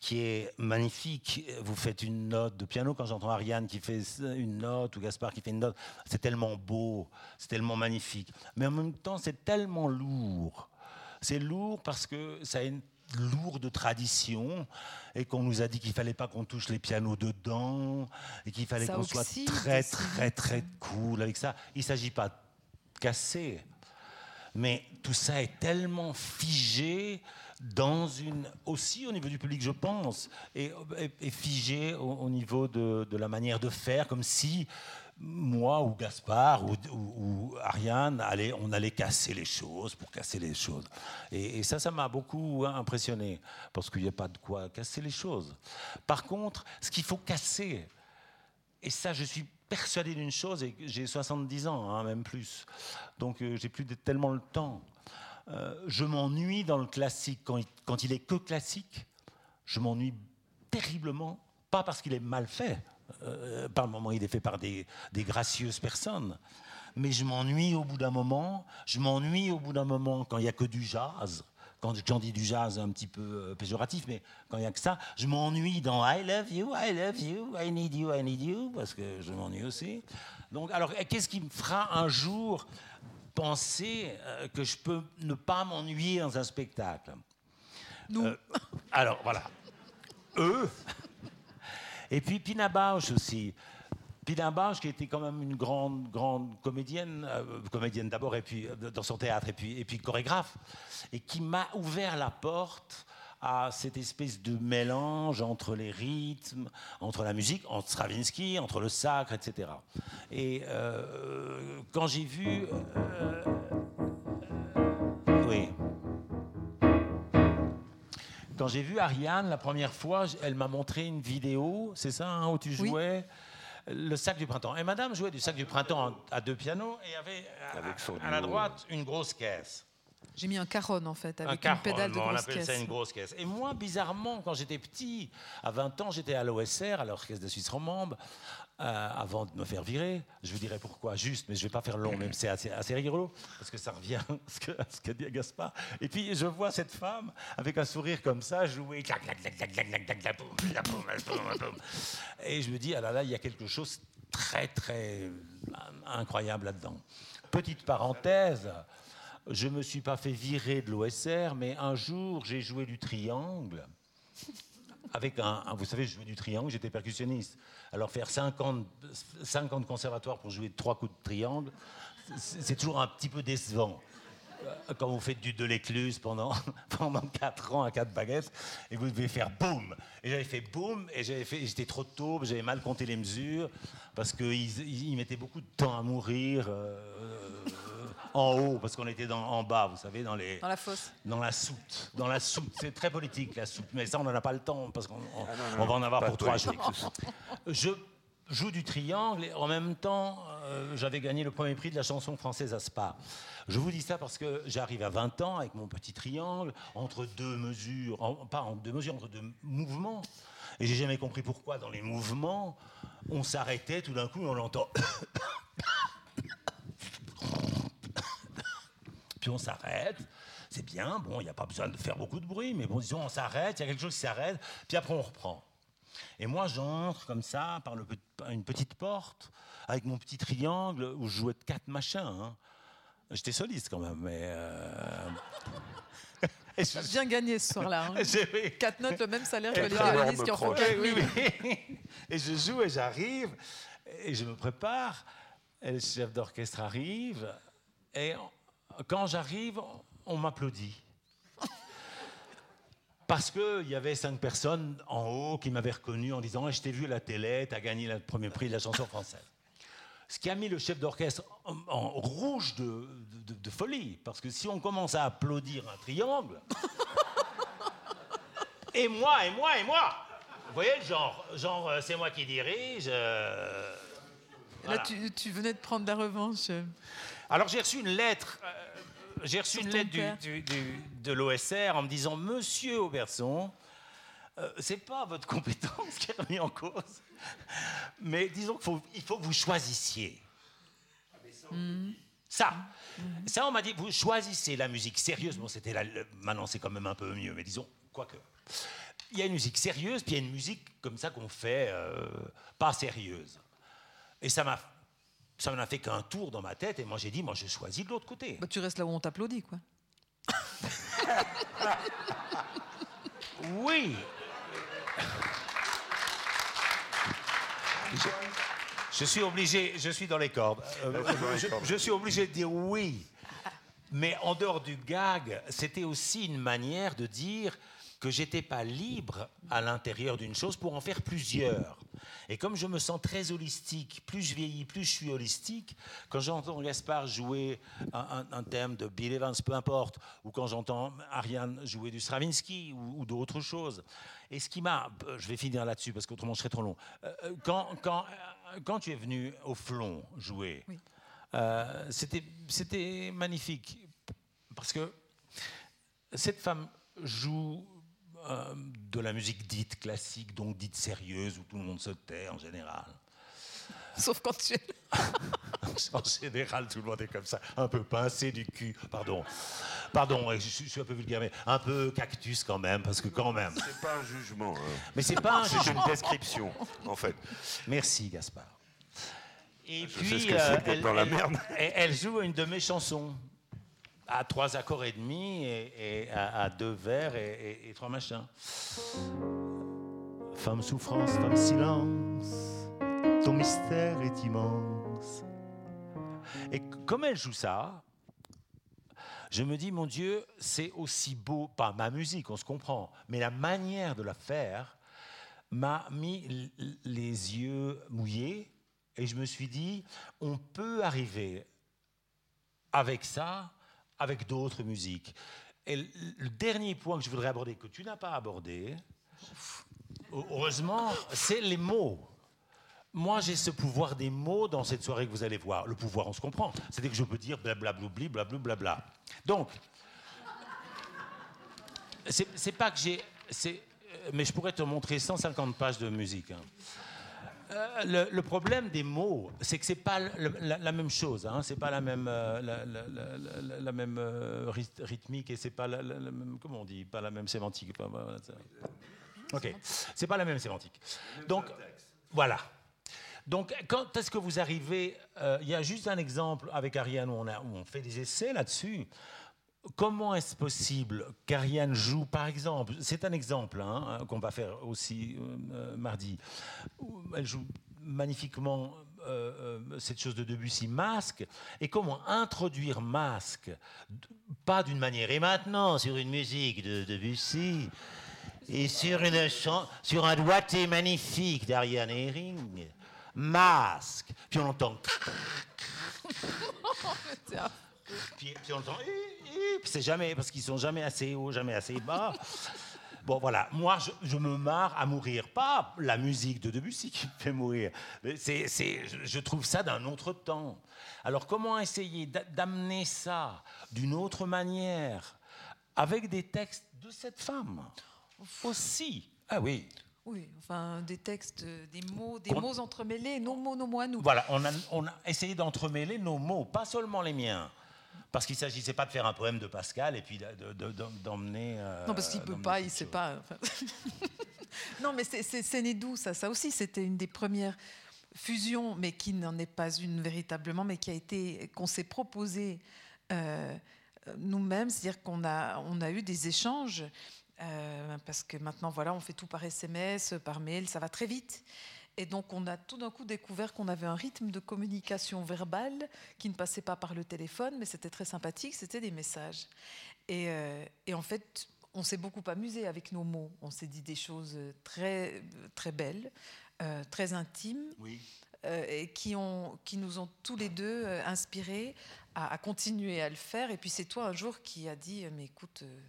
qui est magnifique. Vous faites une note de piano quand j'entends Ariane qui fait une note ou Gaspard qui fait une note. C'est tellement beau, c'est tellement magnifique. Mais en même temps, c'est tellement lourd. C'est lourd parce que ça a une lourd de tradition et qu'on nous a dit qu'il fallait pas qu'on touche les pianos dedans et qu'il fallait qu'on soit très très très cool avec ça. Il s'agit pas de casser, mais tout ça est tellement figé dans une aussi au niveau du public, je pense, et, figé au, niveau de, de, la manière de faire, comme si moi ou Gaspard ou, Ariane, on allait casser les choses pour casser les choses. Et, ça, ça m'a beaucoup impressionné, parce qu'il n'y a pas de quoi casser les choses. Par contre, ce qu'il faut casser, et ça, je suis persuadé d'une chose, et j'ai 70 ans, hein, même plus, donc euh, j'ai plus tellement le temps. Euh, je m'ennuie dans le classique, quand il, quand il est que classique, je m'ennuie terriblement, pas parce qu'il est mal fait, euh, par le moment il est fait par des, gracieuses personnes. Mais je m'ennuie au bout d'un moment. Je m'ennuie au bout d'un moment quand il n'y a que du jazz. Quand j'en dis du jazz un petit peu euh, péjoratif, mais quand il n'y a que ça, je m'ennuie dans I love you, I love you, I need you, I need you, parce que je m'ennuie aussi. Donc, alors, qu'est-ce qui me fera un jour penser euh, que je peux ne pas m'ennuyer dans un spectacle? Nous. alors, voilà. Eux, et puis Pina Bausch aussi. Pina Bausch, qui était quand même une grande, grande comédienne, euh, comédienne d'abord, et puis euh, dans son théâtre, et puis, et puis chorégraphe, et qui m'a ouvert la porte à cette espèce de mélange entre les rythmes, entre la musique, entre Stravinsky, entre le sacre, etc. Et euh, quand j'ai vu... oui. Quand j'ai vu Ariane la première fois, elle m'a montré une vidéo, c'est ça, hein, où tu jouais? Le sac du printemps. Et madame jouait du sac du printemps à deux pianos et avait à, la droite une grosse caisse. J'ai mis un caron en fait, avec une pédale de grosse on appelle ça une grosse caisse. Et moi, bizarrement, quand j'étais petit, à 20 ans, j'étais à l'OSR, à l'Orchestre de Suisse romande, euh, avant de me faire virer. Je vous dirai pourquoi juste, mais je ne vais pas faire long, même c'est assez, assez, rigolo, parce que ça revient à ce qu'a dit Gaspard. Et puis je vois cette femme avec un sourire comme ça jouer. Et je me dis, ah là là, il y a quelque chose très très incroyable là-dedans. Petite parenthèse, je me suis pas fait virer de l'OSR, mais un jour, j'ai joué du triangle. Avec un, vous savez, je jouais du triangle, j'étais percussionniste. Alors faire 50, 50 conservatoires pour jouer trois coups de triangle, c'est toujours un petit peu décevant. Euh, Quand vous faites du de l'écluse pendant, pendant 4 ans à quatre baguettes, et vous devez faire boum. Et j'avais fait boum, et j'étais trop tôt, j'avais mal compté les mesures, parce qu'ils ils, ils mettaient beaucoup de temps à mourir euh, en haut, parce qu'on était dans, en bas, vous savez, dans les, Dans la fosse. dans la soute. Dans la soute. C'est très politique, la soute. Mais ça, on n'en a pas le temps, parce qu'on on- Ah on va en avoir pour trois jours. Je joue du triangle et en même temps, euh, j'avais gagné le premier prix de la chanson française à Spa. Je vous dis ça parce que j'arrive à 20 ans avec mon petit triangle, entre deux mesures, en- pas en deux mesures, entre deux mouvements. Et j'ai jamais compris pourquoi dans les mouvements, on s'arrêtait tout d'un coup et on l'entend. On s'arrête. C'est bien, bon, il n'y a pas besoin de faire beaucoup de bruit, mais bon, disons, on s'arrête, il y a quelque chose qui s'arrête, puis après on reprend. Et moi, j'entre comme ça, par, le une petite porte, avec mon petit triangle, où je jouais de quatre machins. hein. J'étais soliste quand même, mais... euh, et je- bien gagné ce soir-là. hein. Quatre notes, le même salaire que les violonistes qui en font oui, oui. Et je joue et j'arrive, et je me prépare, et le chef d'orchestre arrive, et quand j'arrive, on m'applaudit. Parce qu'il y avait cinq personnes en haut qui m'avaient reconnu en disant Je t'ai vu à la télé, tu as gagné le premier prix de la chanson française. Ce qui a mis le chef d'orchestre en, en rouge de, de- de folie. Parce que si on commence à applaudir un triangle, et moi, et moi, et moi. Vous voyez le genre Genre, euh, c'est moi qui dirige. euh, Là, tu, tu venais de prendre la revanche. euh. Alors j'ai reçu une lettre. J'ai reçu une lettre du- père. du- du- de l'OSR en me disant Monsieur Auberson, euh, c'est pas votre compétence qui est remise en cause, mais disons qu'il faut, il faut que vous choisissiez. Ça, ça on m'a dit, vous choisissez la musique sérieuse. Bon, c'était la- maintenant c'est quand même un peu mieux, mais disons, quoique. Il y a une musique sérieuse, puis il y a une musique comme ça qu'on fait euh, pas sérieuse. Et ça m'a, ça n'en a fait qu'un tour dans ma tête, et moi j'ai dit, moi je choisis de l'autre côté. Bah, tu restes là où on t'applaudit, quoi. Oui. Je, je suis obligé, je suis dans les cordes. Euh, je, je suis obligé de dire oui. Mais en dehors du gag, c'était aussi une manière de dire que j'étais pas libre à l'intérieur d'une chose pour en faire plusieurs. Et comme je me sens très holistique, plus je vieillis, plus je suis holistique, quand j'entends Gaspard jouer un, un- un thème de Bill Evans, peu importe, ou quand j'entends Ariane jouer du Stravinsky ou, ou d'autres choses. Et ce qui m'a, je vais finir là-dessus parce qu'autrement je serais trop long. Euh, euh, Quand, quand, euh, quand tu es venu au Flon jouer, Oui. euh, c'était magnifique parce que cette femme joue euh, de la musique dite classique, donc dite sérieuse, où tout le monde se tait en général. Sauf quand tu es. En général, tout le monde est comme ça, un peu pincé du cul. Pardon, pardon, je, suis- je suis un peu vulgaire, mais un peu cactus quand même, parce que quand même. C'est pas un jugement. hein. Mais c'est pas un C'est jugement. une description, en fait. Merci, Gaspard. Et Je puis, sais ce que euh, c'est elle, dans la merde. elle- elle joue une de mes chansons à trois accords et demi et, à, deux vers et, trois machins. Femme souffrance, femme silence, ton mystère est immense. Et comme elle joue ça, je me dis, mon Dieu, c'est aussi beau, pas ma musique, on se comprend, mais la manière de la faire m'a mis les yeux mouillés et je me suis dit, on peut arriver avec ça, avec d'autres musiques. Et le dernier point que je voudrais aborder, que tu n'as pas abordé, heureusement, c'est les mots. Moi, j'ai ce pouvoir des mots dans cette soirée que vous allez voir. Le pouvoir, on se comprend. C'est-à-dire que je peux dire blablabloubli, blablabla. Donc, c'est pas que j'ai. euh, Mais je pourrais te montrer 150 pages de musique. hein. Euh, le, problème des mots, c'est que c'est pas la, même chose. Hein. C'est pas la même, euh, la, même euh, ryth- rythmique et c'est pas la. Comment on dit Pas la même sémantique. pas- voilà. Ok. C'est pas la même sémantique. Donc, voilà. Donc, quand est-ce que vous arrivez Il y a juste un exemple avec Ariane où on fait des essais là-dessus. Comment est-ce possible qu'Ariane joue, par exemple, c'est un exemple hein, qu'on va faire aussi euh, euh, mardi, elle joue magnifiquement euh, cette chose de Debussy, masque, et comment introduire masque, pas d'une manière, et maintenant sur une musique de Debussy, et sur, une sur un doigté magnifique d'Ariane Herring, masque, puis on entend puis, puis on entend, c'est jamais, parce qu'ils sont jamais assez hauts, jamais assez bas. Bon, voilà, moi, je, je me marre à mourir. Pas la musique de Debussy qui me fait mourir. C'est, c'est- je- je trouve ça d'un autre temps. Alors, comment essayer d'a- d'amener ça d'une autre manière avec des textes de cette femme? Aussi Ah oui. Oui, enfin, des textes, des mots, des mots entremêlés, nos mots, nos mots à nous. Voilà, on a, on a essayé d'entremêler nos mots, pas seulement les miens. Parce qu'il ne s'agissait pas de faire un poème de Pascal et puis de- de- de- d'emmener. euh, Non, parce qu'il peut d'emmener pas, il sait chose. pas. enfin. non, mais c'est né d'où ça? Ça aussi, c'était une des premières fusions, mais qui n'en est pas une véritablement, mais qui a été qu'on s'est proposé euh, nous-mêmes, c'est-à-dire qu'on a on a eu des échanges. euh, parce que maintenant, voilà, on fait tout par SMS, par mail, ça va très vite. Et donc, on a tout d'un coup découvert qu'on avait un rythme de communication verbale qui ne passait pas par le téléphone, mais c'était très sympathique, c'était des messages. Et, euh, et en fait, on s'est beaucoup amusé avec nos mots. On s'est dit des choses très, très belles, euh, très intimes, Oui. euh, et qui, ont, qui nous ont tous les deux inspirés à, à continuer à le faire. Et puis c'est toi un jour qui a dit, mais écoute, euh,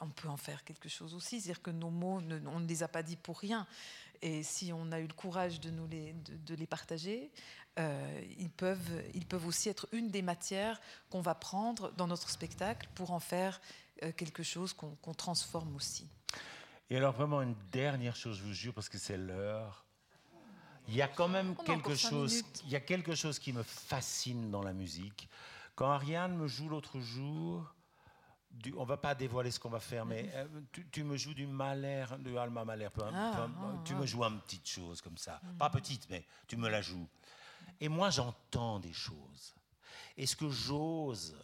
on peut en faire quelque chose aussi. C'est-à-dire que nos mots, ne- on ne les a pas dit pour rien. Et si on a eu le courage de, nous les, de, de les partager, euh, ils, peuvent, ils peuvent aussi être une des matières qu'on va prendre dans notre spectacle pour en faire euh, quelque chose qu'on transforme aussi. Et alors, vraiment, une dernière chose, je vous jure, parce que c'est l'heure. Il y a quand même On quelque chose, il y a quelque chose qui me fascine dans la musique. Quand Ariane me joue l'autre jour, du, on va pas dévoiler ce qu'on va faire, mais euh, tu, tu me joues du Mahler, du Alma Mahler, peu- Ah, peu- ah, tu ah. me joues une petite chose comme ça, pas petite, mais tu me la joues. Et moi, j'entends des choses. Est-ce que j'ose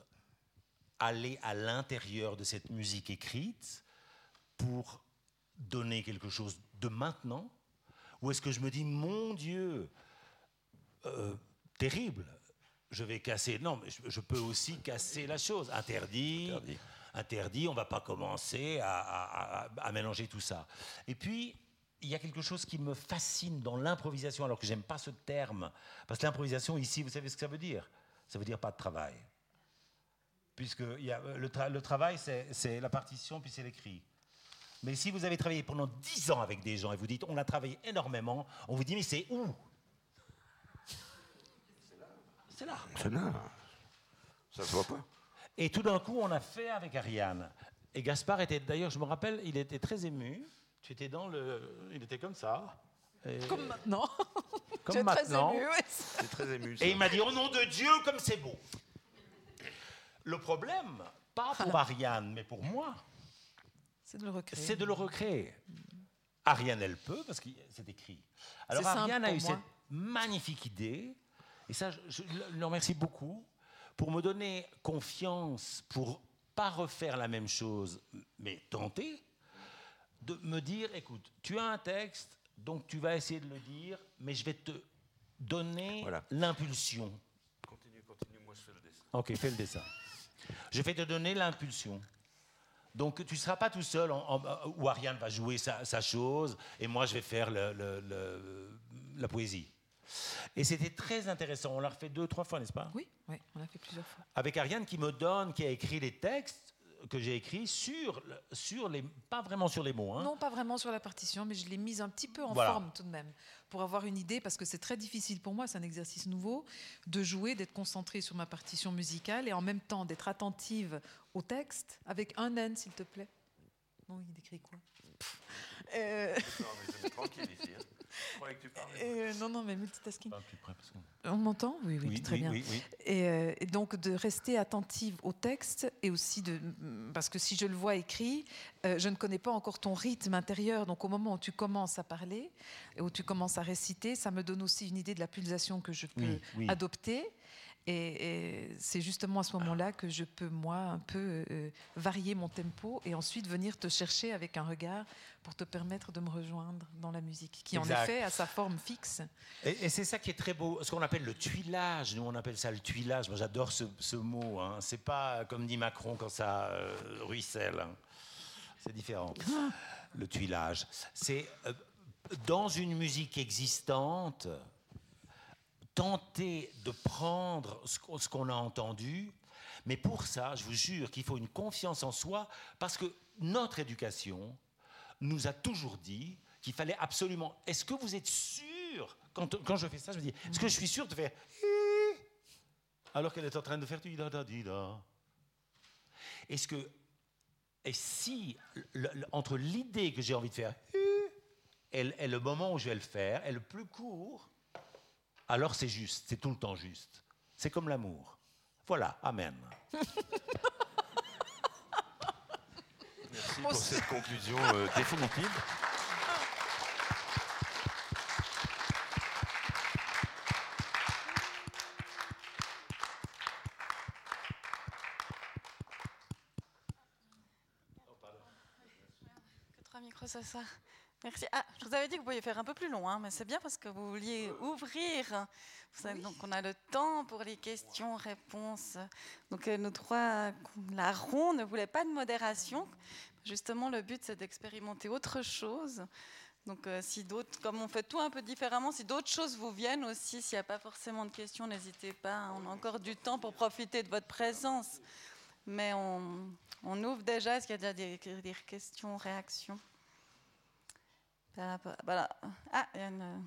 aller à l'intérieur de cette musique écrite pour donner quelque chose de maintenant? Ou est-ce que je me dis, mon Dieu, euh, terrible, je vais casser. Non, mais je, je peux aussi casser la chose. Interdit, Interdit. Interdit, on ne va pas commencer à, mélanger tout ça. Et puis, il y a quelque chose qui me fascine dans l'improvisation, alors que j'aime pas ce terme. Parce que l'improvisation, ici, vous savez ce que ça veut dire? Ça veut dire pas de travail. Puisque y a, le, tra- le travail, c'est c'est la partition, puis c'est l'écrit. Mais si vous avez travaillé pendant 10 ans avec des gens et vous dites on a travaillé énormément, on vous dit mais c'est où? C'est là. C'est là. Ça se voit pas. Et tout d'un coup, on a fait avec Ariane. Et Gaspard était, d'ailleurs, je me rappelle, il était très ému. Tu étais dans le. Il était comme ça. Et- Comme maintenant. comme es très maintenant. ému, ouais. C'est très ému. ça. Et il m'a dit Au nom de Dieu, comme c'est beau. Le problème, pas pour Ariane, mais pour moi, C'est de le recréer. c'est de le recréer. Ariane, elle peut, parce que c'est écrit. Alors Ariane a eu moi. cette magnifique idée, et ça, je, je le remercie beaucoup, pour me donner confiance, pour pas refaire la même chose, mais tenter, de me dire, écoute, tu as un texte, donc tu vas essayer de le dire, mais je vais te donner Voilà. l'impulsion. Continue, continue, moi je fais le dessin. Ok, fais le dessin. Je vais te donner l'impulsion. Donc tu ne seras pas tout seul, en, en- où Ariane va jouer sa, sa chose et moi je vais faire le- le- le- la poésie. Et c'était très intéressant. On l'a refait deux, trois fois, n'est-ce pas? Oui, oui, on l'a fait plusieurs fois. Avec Ariane qui me donne, qui a écrit les textes que j'ai écrits sur, sur les, pas vraiment sur les mots. hein. Non, pas vraiment sur la partition, mais je l'ai mise un petit peu en Voilà. forme tout de même, pour avoir une idée, parce que c'est très difficile pour moi, c'est un exercice nouveau, de jouer, d'être concentré sur ma partition musicale et en même temps d'être attentive au texte, avec un N, s'il te plaît. Non, il écrit quoi? Euh, Non, mais je croyais que tu parlais. Euh, non, non, mais multitasking. On m'entend oui, oui, très bien. Euh, et, donc de rester attentive au texte et aussi de. Parce que si je le vois écrit, euh, je ne connais pas encore ton rythme intérieur. Donc au moment où tu commences à parler, et où tu commences à réciter, ça me donne aussi une idée de la pulsation que je peux adopter. Et, c'est justement à ce moment-là que je peux, moi, un peu euh, varier mon tempo et ensuite venir te chercher avec un regard pour te permettre de me rejoindre dans la musique, qui en effet a sa forme fixe. Et, c'est ça qui est très beau, ce qu'on appelle le tuilage. Nous, on appelle ça le tuilage. Moi, j'adore ce, mot. Hein. C'est pas comme dit Macron quand ça euh, ruisselle. Hein. C'est différent. le tuilage. C'est euh, dans une musique existante tenter de prendre ce qu'on a entendu, mais pour ça, je vous jure qu'il faut une confiance en soi, parce que notre éducation nous a toujours dit qu'il fallait absolument... Est-ce que vous êtes sûr quand, quand, je fais ça, je me dis, est-ce que je suis sûr de faire... Alors qu'elle est en train de faire... Est-ce que... Et si, entre l'idée que j'ai envie de faire... Et le moment où je vais le faire est le plus court, alors c'est juste, c'est tout le temps juste. C'est comme l'amour. Voilà, Amen. Merci pour cette conclusion euh, définitive. trois micros, ça, ça. Merci. Ah, je vous avais dit que vous pouviez faire un peu plus long, hein, mais c'est bien parce que vous vouliez ouvrir. Donc, on a le temps pour les questions-réponses. Donc, euh, nous trois, la ronde ne voulait pas de modération. Justement, le but, c'est d'expérimenter autre chose. Donc, euh, si d'autres, comme on fait tout un peu différemment, si d'autres choses vous viennent aussi, s'il n'y a pas forcément de questions, n'hésitez pas. On a encore du temps pour profiter de votre présence. Mais on, ouvre déjà. Est-ce qu'il y a déjà des, des questions, réactions? Voilà. Ah, il y a une...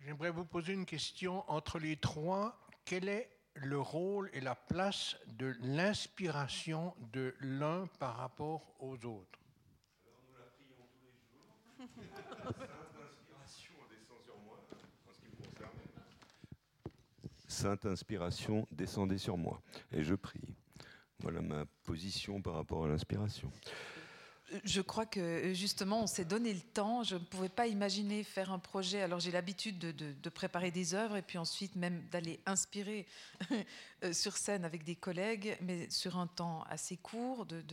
J'aimerais vous poser une question. Entre les trois, quel est le rôle et la place de l'inspiration de l'un par rapport aux autres? Alors nous la prions tous les jours. Sainte inspiration, descendez sur moi. Et je prie. Voilà ma position par rapport à l'inspiration. Je crois que justement, on s'est donné le temps. Je ne pouvais pas imaginer faire un projet. Alors j'ai l'habitude de, préparer des œuvres et puis ensuite même d'aller inspirer euh, sur scène avec des collègues, mais sur un temps assez court, de,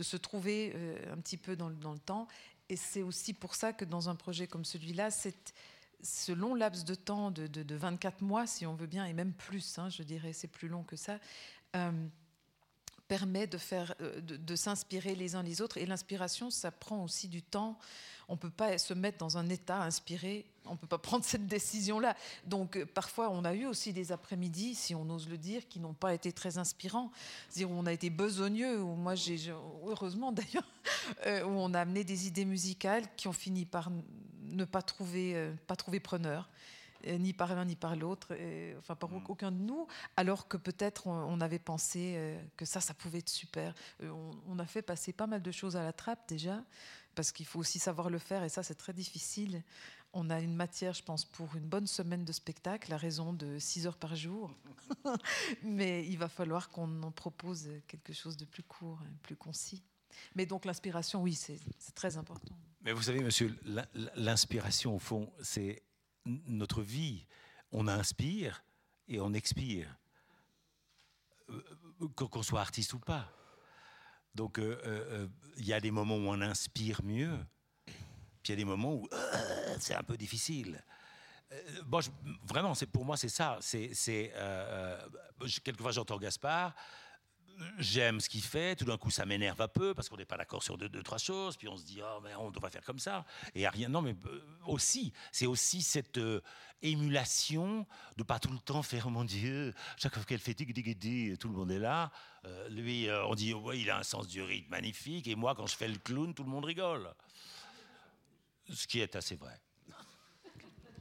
se trouver euh, un petit peu dans, le temps. Et c'est aussi pour ça que dans un projet comme celui-là, ce long laps de temps de, 24 mois, si on veut bien, et même plus, hein, je dirais, c'est plus long que ça. Euh, permet de, faire, euh, de, s'inspirer les uns les autres. Et l'inspiration, ça prend aussi du temps. On ne peut pas se mettre dans un état inspiré. On ne peut pas prendre cette décision-là. Donc, euh, parfois, on a eu aussi des après-midi, si on ose le dire, qui n'ont pas été très inspirants. C'est-à-dire on a été besogneux, où moi, j'ai, heureusement d'ailleurs, euh, où on a amené des idées musicales qui ont fini par ne pas trouver, pas trouver preneur. Euh, ni par l'un ni par l'autre, enfin par mm. aucun de nous, alors que peut-être on, avait pensé euh, que ça, ça pouvait être super. Euh, on, a fait passer pas mal de choses à la trappe déjà, parce qu'il faut aussi savoir le faire, et ça c'est très difficile. On a une matière, je pense, pour une bonne semaine de spectacle, à raison de 6 heures par jour. Mais il va falloir qu'on en propose quelque chose de plus court, plus concis. Mais donc l'inspiration, oui, c'est très important. Mais vous savez, monsieur, l'inspiration, au fond, c'est notre vie, on inspire et on expire, euh, qu'on soit artiste ou pas. Donc, euh, euh, il y a des moments où on inspire mieux, puis il y a des moments où c'est un peu difficile. Bon, vraiment, pour moi, c'est ça. C'est, quelquefois, j'entends Gaspard j'aime ce qu'il fait, tout d'un coup ça m'énerve un peu parce qu'on n'est pas d'accord sur deux, trois choses, puis on se dit oh mais on devrait faire comme ça et a rien. Non mais euh, aussi, c'est aussi cette euh, émulation de pas tout le temps faire oh mon Dieu, chaque fois qu'elle fait tic tic tic, tout le monde est là. Euh, lui, on dit ouais il a un sens du rythme magnifique et moi quand je fais le clown, tout le monde rigole. Ce qui est assez vrai.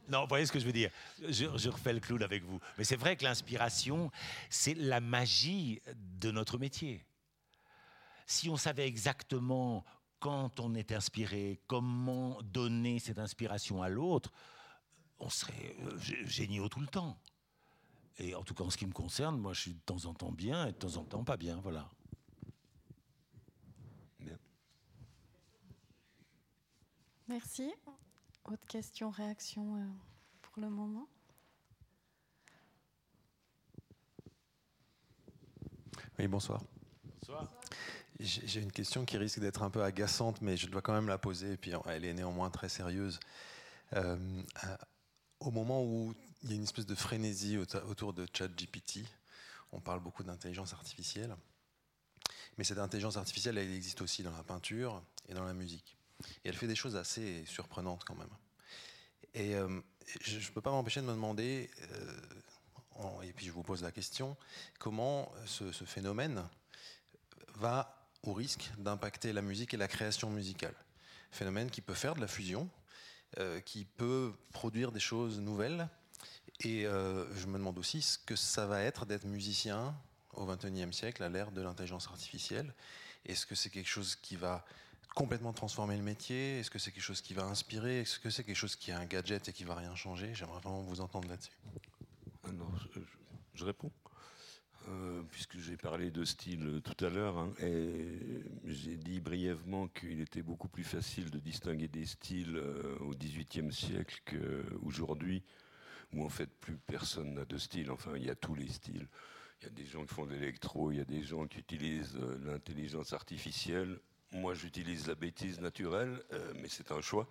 Non, vous voyez ce que je veux dire je, refais le clown avec vous. Mais c'est vrai que l'inspiration, c'est la magie de notre métier. Si on savait exactement quand on est inspiré, comment donner cette inspiration à l'autre, on serait euh, géniaux tout le temps. Et en tout cas, en ce qui me concerne, moi, je suis de temps en temps bien et de temps en temps pas bien, voilà. Merci. Autre question, réaction euh, pour le moment? Oui, bonsoir. Bonsoir. J'ai une question qui risque d'être un peu agaçante, mais je dois quand même la poser, et puis elle est néanmoins très sérieuse. Euh, au moment où il y a une espèce de frénésie autour de ChatGPT, on parle beaucoup d'intelligence artificielle, mais cette intelligence artificielle, elle existe aussi dans la peinture et dans la musique. Et elle fait des choses assez surprenantes quand même. Et euh, je ne peux pas m'empêcher de me demander, euh, et puis je vous pose la question, comment ce, phénomène va au risque d'impacter la musique et la création musicale. Phénomène qui peut faire de la fusion, euh, qui peut produire des choses nouvelles. Et je me demande aussi ce que ça va être d'être musicien au XXIe siècle, à l'ère de l'intelligence artificielle. Est-ce que c'est quelque chose qui va complètement transformer le métier? Est-ce que c'est quelque chose qui va inspirer? Est-ce que c'est quelque chose qui est un gadget et qui va rien changer? J'aimerais vraiment vous entendre là-dessus. Ah je réponds. Euh, puisque j'ai parlé de style tout à l'heure, hein, j'ai dit brièvement qu'il était beaucoup plus facile de distinguer des styles euh, au XVIIIe siècle qu'aujourd'hui, où en fait plus personne n'a de style. Enfin, il y a tous les styles. Il y a des gens qui font de l'électro, il y a des gens qui utilisent euh, l'intelligence artificielle. Moi, j'utilise la bêtise naturelle, mais c'est un choix.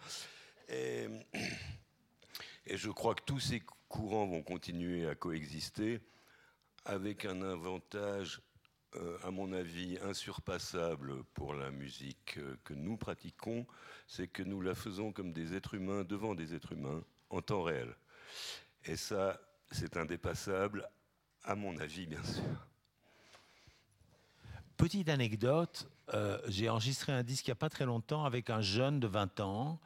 et je crois que tous ces courants vont continuer à coexister avec un avantage, euh, à mon avis, insurpassable pour la musique euh, que nous pratiquons, c'est que nous la faisons comme des êtres humains devant des êtres humains en temps réel. Et ça, c'est indépassable, à mon avis, bien sûr. Petite anecdote, euh, j'ai enregistré un disque il n'y a pas très longtemps avec un jeune de 20 ans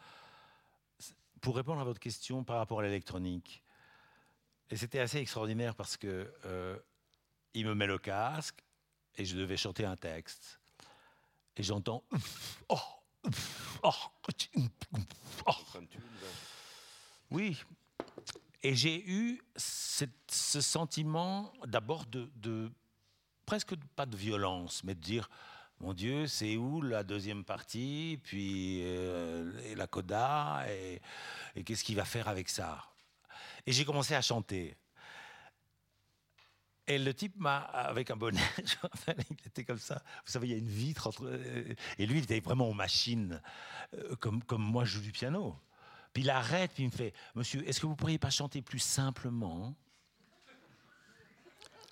pour répondre à votre question par rapport à l'électronique. Et c'était assez extraordinaire parce que il me met le casque et je devais chanter un texte. Et j'entends. Oh, oh, oh. Oui. Et j'ai eu ce sentiment d'abord de, presque pas de violence, mais de dire mon Dieu, c'est où la deuxième partie, puis euh, la coda, et qu'est-ce qu'il va faire avec ça? Et j'ai commencé à chanter. Et le type m'a, avec un bonnet, il était comme ça. Vous savez, il y a une vitre entre. Et lui, il était vraiment aux machines, euh, comme, comme moi, je joue du piano. Puis il arrête, puis il me fait Monsieur, est-ce que vous pourriez pas chanter plus simplement?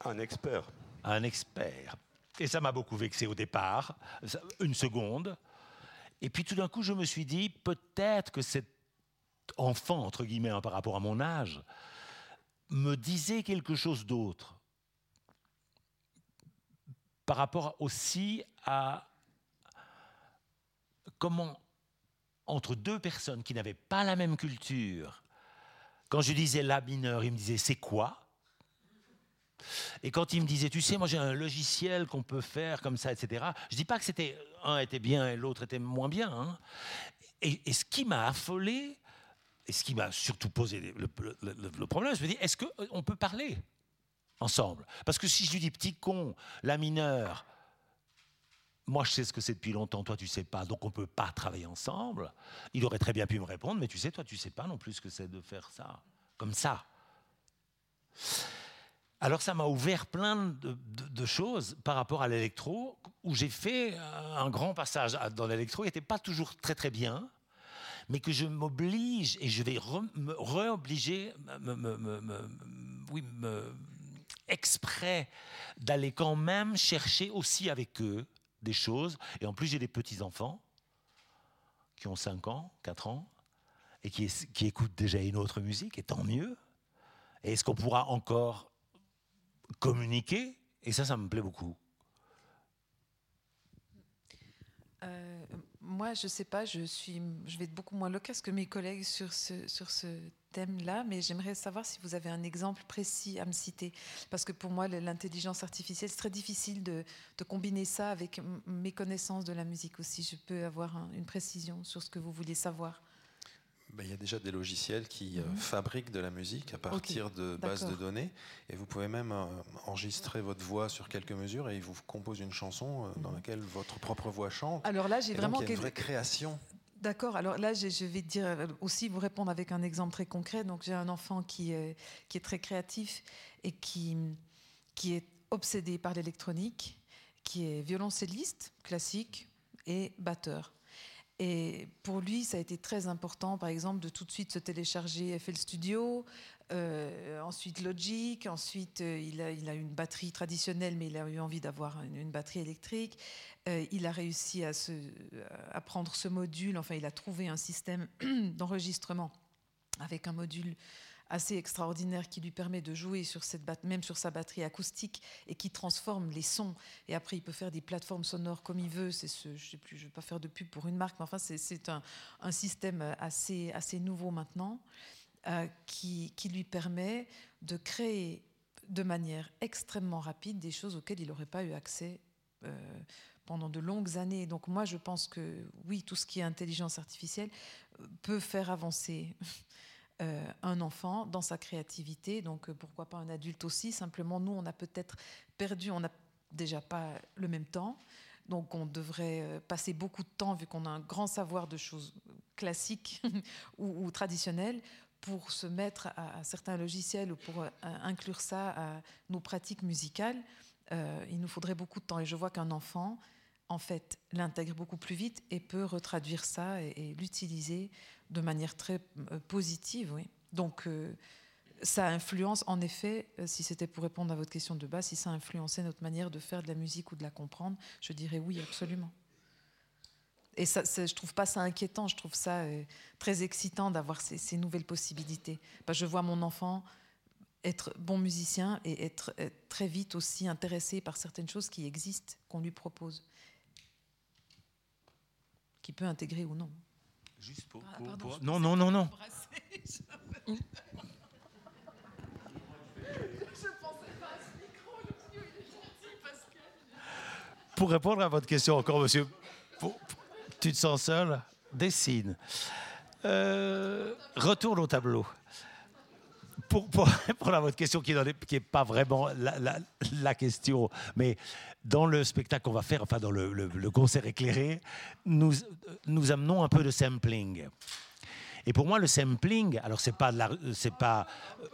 Un expert. Un expert. Et ça m'a beaucoup vexé au départ, une seconde. Et puis tout d'un coup, je me suis dit peut-être que cet enfant, entre guillemets, hein, par rapport à mon âge, me disait quelque chose d'autre par rapport aussi à comment, entre deux personnes qui n'avaient pas la même culture, quand je disais la mineur, il me disait c'est quoi? Et quand il me disait, tu sais, moi j'ai un logiciel qu'on peut faire comme ça, etc. Je dis pas que c'était un était bien et l'autre était moins bien. Hein. Et, ce qui m'a affolé, et ce qui m'a surtout posé le, problème, je me dis, est-ce qu'on peut parler ensemble? Parce que si je lui dis petit con, la mineure, moi je sais ce que c'est depuis longtemps, toi tu sais pas, donc on peut pas travailler ensemble. Il aurait très bien pu me répondre, mais tu sais, toi tu sais pas non plus ce que c'est de faire ça, comme ça. Alors ça m'a ouvert plein de, choses par rapport à l'électro, où j'ai fait un grand passage dans l'électro, qui n'était pas toujours très très bien, mais que je m'oblige, et je vais me réobliger, me, exprès d'aller quand même chercher aussi avec eux des choses. Et en plus, j'ai des petits-enfants qui ont 5 ans, 4 ans, et qui, qui écoutent déjà une autre musique, et tant mieux. Est-ce qu'on pourra encore communiquer Et ça, ça me plaît beaucoup. Euh, moi, je ne sais pas, je, suis, je vais être beaucoup moins loquace que mes collègues sur ce, sur ce thème-là, mais j'aimerais savoir si vous avez un exemple précis à me citer. Parce que pour moi, l'intelligence artificielle, c'est très difficile de, de, combiner ça avec mes connaissances de la musique aussi. Je peux avoir une précision sur ce que vous vouliez savoir. Ben, il y a déjà des logiciels qui euh, mhm. fabriquent de la musique à partir de bases de données. Et vous pouvez même euh, enregistrer votre voix sur quelques mesures et ils vous composent une chanson euh, dans mhm. laquelle votre propre voix chante. Alors là, j'ai vraiment. il y a une vraie création. D'accord. Alors là, je vais dire aussi vous répondre avec un exemple très concret. Donc j'ai un enfant qui est, qui est très créatif et qui, qui est obsédé par l'électronique, qui est violoncelliste classique et batteur. Et pour lui, ça a été très important, par exemple, de tout de suite se télécharger FL Studio, euh, ensuite Logic, ensuite euh, il, a, il, une batterie traditionnelle, mais il a eu envie d'avoir une, batterie électrique. Euh, il a réussi à prendre ce module, enfin il a trouvé un système d'enregistrement avec un module assez extraordinaire qui lui permet de jouer sur cette même sur sa batterie acoustique et qui transforme les sons. Et après, il peut faire des plateformes sonores comme il veut. C'est ce, je sais plus, je vais pas faire de pub pour une marque, mais enfin, c'est un, un, système assez, assez nouveau maintenant euh, qui, qui, lui permet de créer de manière extrêmement rapide des choses auxquelles il n'aurait pas eu accès. Euh, pendant de longues années. Donc moi, je pense que oui, tout ce qui est intelligence artificielle euh, peut faire avancer euh, un enfant dans sa créativité. Donc euh, pourquoi pas un adulte aussi Simplement, nous, on a peut-être perdu, on n'a déjà pas le même temps. Donc on devrait euh, passer beaucoup de temps, vu qu'on a un grand savoir de choses classiques ou, traditionnelles, pour se mettre à, certains logiciels ou pour inclure ça à nos pratiques musicales. il nous faudrait beaucoup de temps. Et je vois qu'un enfant, en fait, l'intègre beaucoup plus vite et peut retraduire ça et l'utiliser de manière très euh, positive, oui. Donc, euh, ça influence, en effet, euh, si c'était pour répondre à votre question de base, si ça a influencé notre manière de faire de la musique ou de la comprendre, je dirais oui, absolument. Et ça, je trouve pas ça inquiétant, je trouve ça très excitant d'avoir ces, nouvelles possibilités. je vois mon enfant être bon musicien et être, être, très vite aussi intéressé par certaines choses qui existent, qu'on lui propose, qui peut intégrer ou non. Juste pour. Non, non, non, non. Pour répondre à votre question encore, monsieur, tu te sens seul? Dessine. Euh, retourne au tableau. Pour, pour, répondre à votre question qui n'est pas vraiment la, question, mais dans le spectacle qu'on va faire, enfin dans le, concert éclairé, nous, amenons un peu de sampling. Et pour moi, le sampling, alors c'est pas, c'est pas,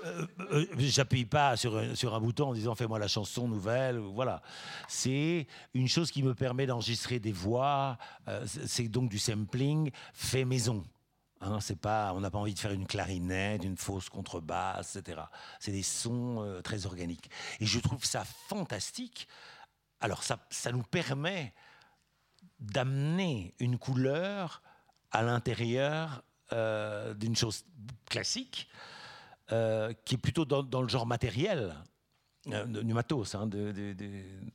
euh, euh, j'appuie pas sur un, sur un bouton en disant fais-moi la chanson nouvelle, voilà. C'est une chose qui me permet d'enregistrer des voix. Euh, c'est donc du sampling fait maison. Hein, c'est pas, on n'a pas envie de faire une clarinette, une fausse contrebasse, etc. C'est des sons très organiques. Et je trouve ça fantastique alors ça, nous permet d'amener une couleur à l'intérieur euh, d'une chose classique, euh, qui est plutôt dans, le genre matériel, euh, du matos. Hein,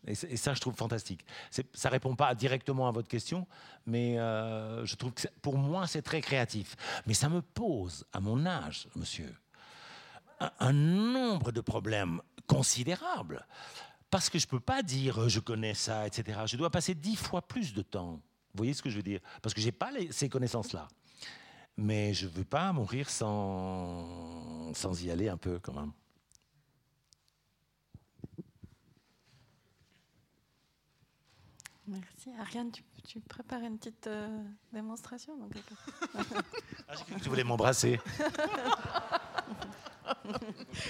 et, ça, je trouve fantastique. Ça répond pas directement à votre question, mais je trouve que pour moi, c'est très créatif. Mais ça me pose, à mon âge, monsieur, un nombre de problèmes considérables. Parce que je ne peux pas dire euh, je connais ça, etc. Je dois passer dix fois plus de temps. Vous voyez ce que je veux dire? Parce que je n'ai pas ces connaissances-là. Mais je ne veux pas mourir sans y aller un peu quand même. Merci. Ariane, tu, tu prépares une petite euh, démonstration donc... ah, J'ai cru que tu voulais m'embrasser.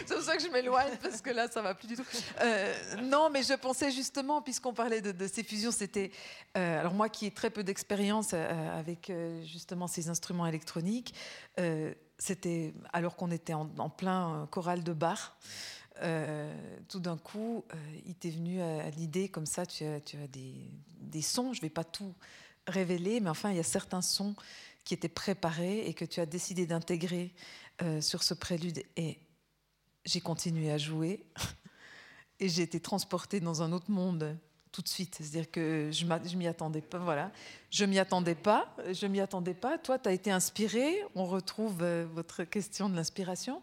c'est pour ça que je m'éloigne, parce que là, ça va plus du tout. Euh, non, mais je pensais justement, puisqu'on parlait de, ces fusions, c'était. Euh, alors, moi qui ai très peu d'expérience euh, avec justement ces instruments électroniques, c'était alors qu'on était en, plein choral de bar. Tout d'un coup, il t'est venu à, l'idée, comme ça, tu as, des, sons, je ne vais pas tout révéler, mais enfin, il y a certains sons qui étaient préparés et que tu as décidé d'intégrer sur ce prélude. Et j'ai continué à jouer et j'ai été transportée dans un autre monde tout de suite. C'est-à-dire que je m'y attendais pas. Voilà, je m'y attendais pas. Je m'y attendais pas. Toi, tu as été inspiré. On retrouve euh, votre question de l'inspiration.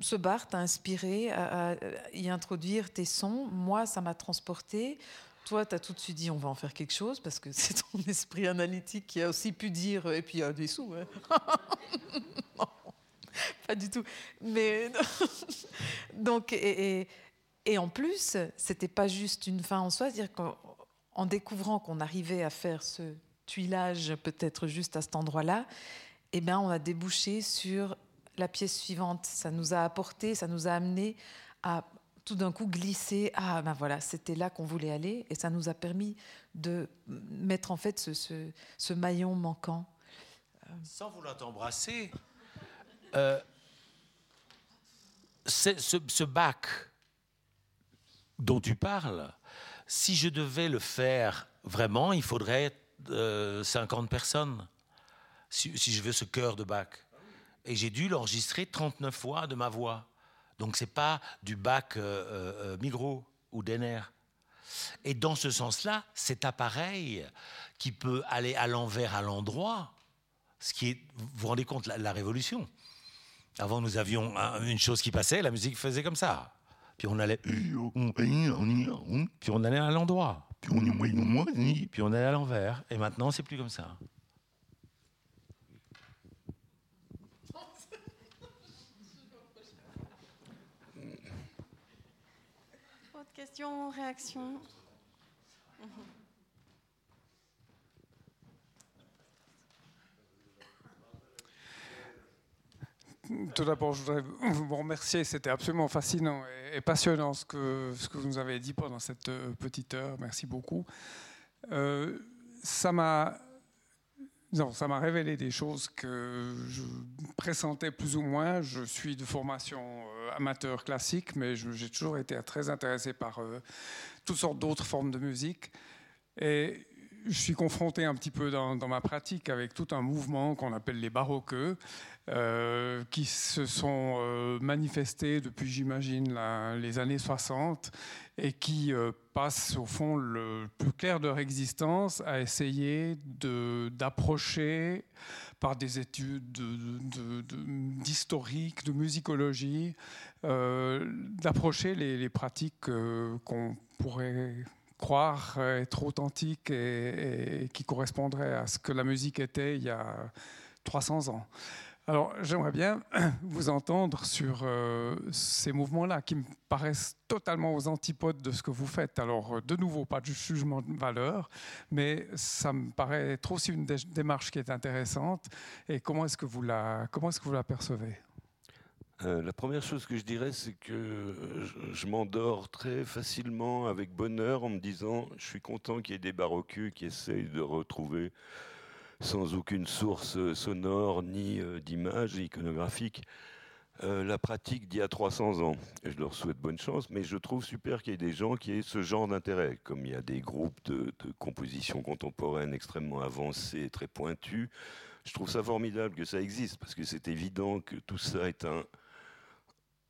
Ce bar t'a inspiré à, y introduire tes sons. Moi, ça m'a transporté. Toi, tu as tout de suite dit on va en faire quelque chose parce que c'est ton esprit analytique qui a aussi pu dire et puis il y a des sous. Hein. non, pas du tout. Mais donc et, en plus, c'était pas juste une fin en soi, c'est-à-dire qu'en découvrant qu'on arrivait à faire ce tuilage peut-être juste à cet endroit-là, eh bien, on a débouché sur la pièce suivante. Ça nous a apporté, ça nous a amené à tout d'un coup glisser. Ah, ben voilà, c'était là qu'on voulait aller, et ça nous a permis de mettre en fait ce, maillon manquant. Sans vouloir t'embrasser, euh, ce, bac dont tu parles, si je devais le faire vraiment, il faudrait 50 euh, personnes, si, je veux ce cœur de bac. Et j'ai dû l'enregistrer 39 fois de ma voix. Donc c'est pas du bac euh, euh, Migros ou Denner. Et dans ce sens-là, cet appareil qui peut aller à l'envers, à l'endroit, ce qui est, vous vous rendez compte, la révolution. Avant, nous avions une chose qui passait, la musique faisait comme ça. Puis on allait, puis on allait à l'endroit, puis on allait à l'envers. Et maintenant, c'est plus comme ça. Autre question, réaction tout d'abord, je voudrais vous remercier. C'était absolument fascinant et, passionnant ce que, ce que vous nous avez dit pendant cette euh, petite heure. Merci beaucoup. Euh, ça m'a ça m'a révélé des choses que je pressentais plus ou moins. Je suis de formation euh, amateur classique, mais j'ai toujours été très intéressé par toutes sortes d'autres formes de musique. Je suis confronté un petit peu dans, ma pratique avec tout un mouvement qu'on appelle les baroqueux, euh, qui se sont euh, manifestés depuis, j'imagine, les années 60 et qui euh, passent au fond le plus clair de leur existence à essayer d'approcher par des études d'historique, de, musicologie, d'approcher les, pratiques qu'on pourrait croire être authentiques et, qui correspondraient à ce que la musique était il y a 300 ans. Alors, j'aimerais bien vous entendre sur euh, ces mouvements-là qui me paraissent totalement aux antipodes de ce que vous faites. Alors, euh, de nouveau, pas de jugement de valeur, mais ça me paraît être aussi une démarche qui est intéressante. Et comment est-ce que vous la, comment est-ce que vous la percevez? Euh, la première chose que je dirais, c'est que je, m'endors très facilement avec bonheur en me disant je suis content qu'il y ait des baroqueux qui essayent de retrouver sans aucune source sonore ni euh, d'image iconographique, euh, la pratique d'il y a 300 ans. Je leur souhaite bonne chance, mais je trouve super qu'il y ait des gens qui aient ce genre d'intérêt. Comme il y a des groupes de, composition contemporaine extrêmement avancés, très pointus, je trouve ça formidable que ça existe, parce que c'est évident que tout ça est un,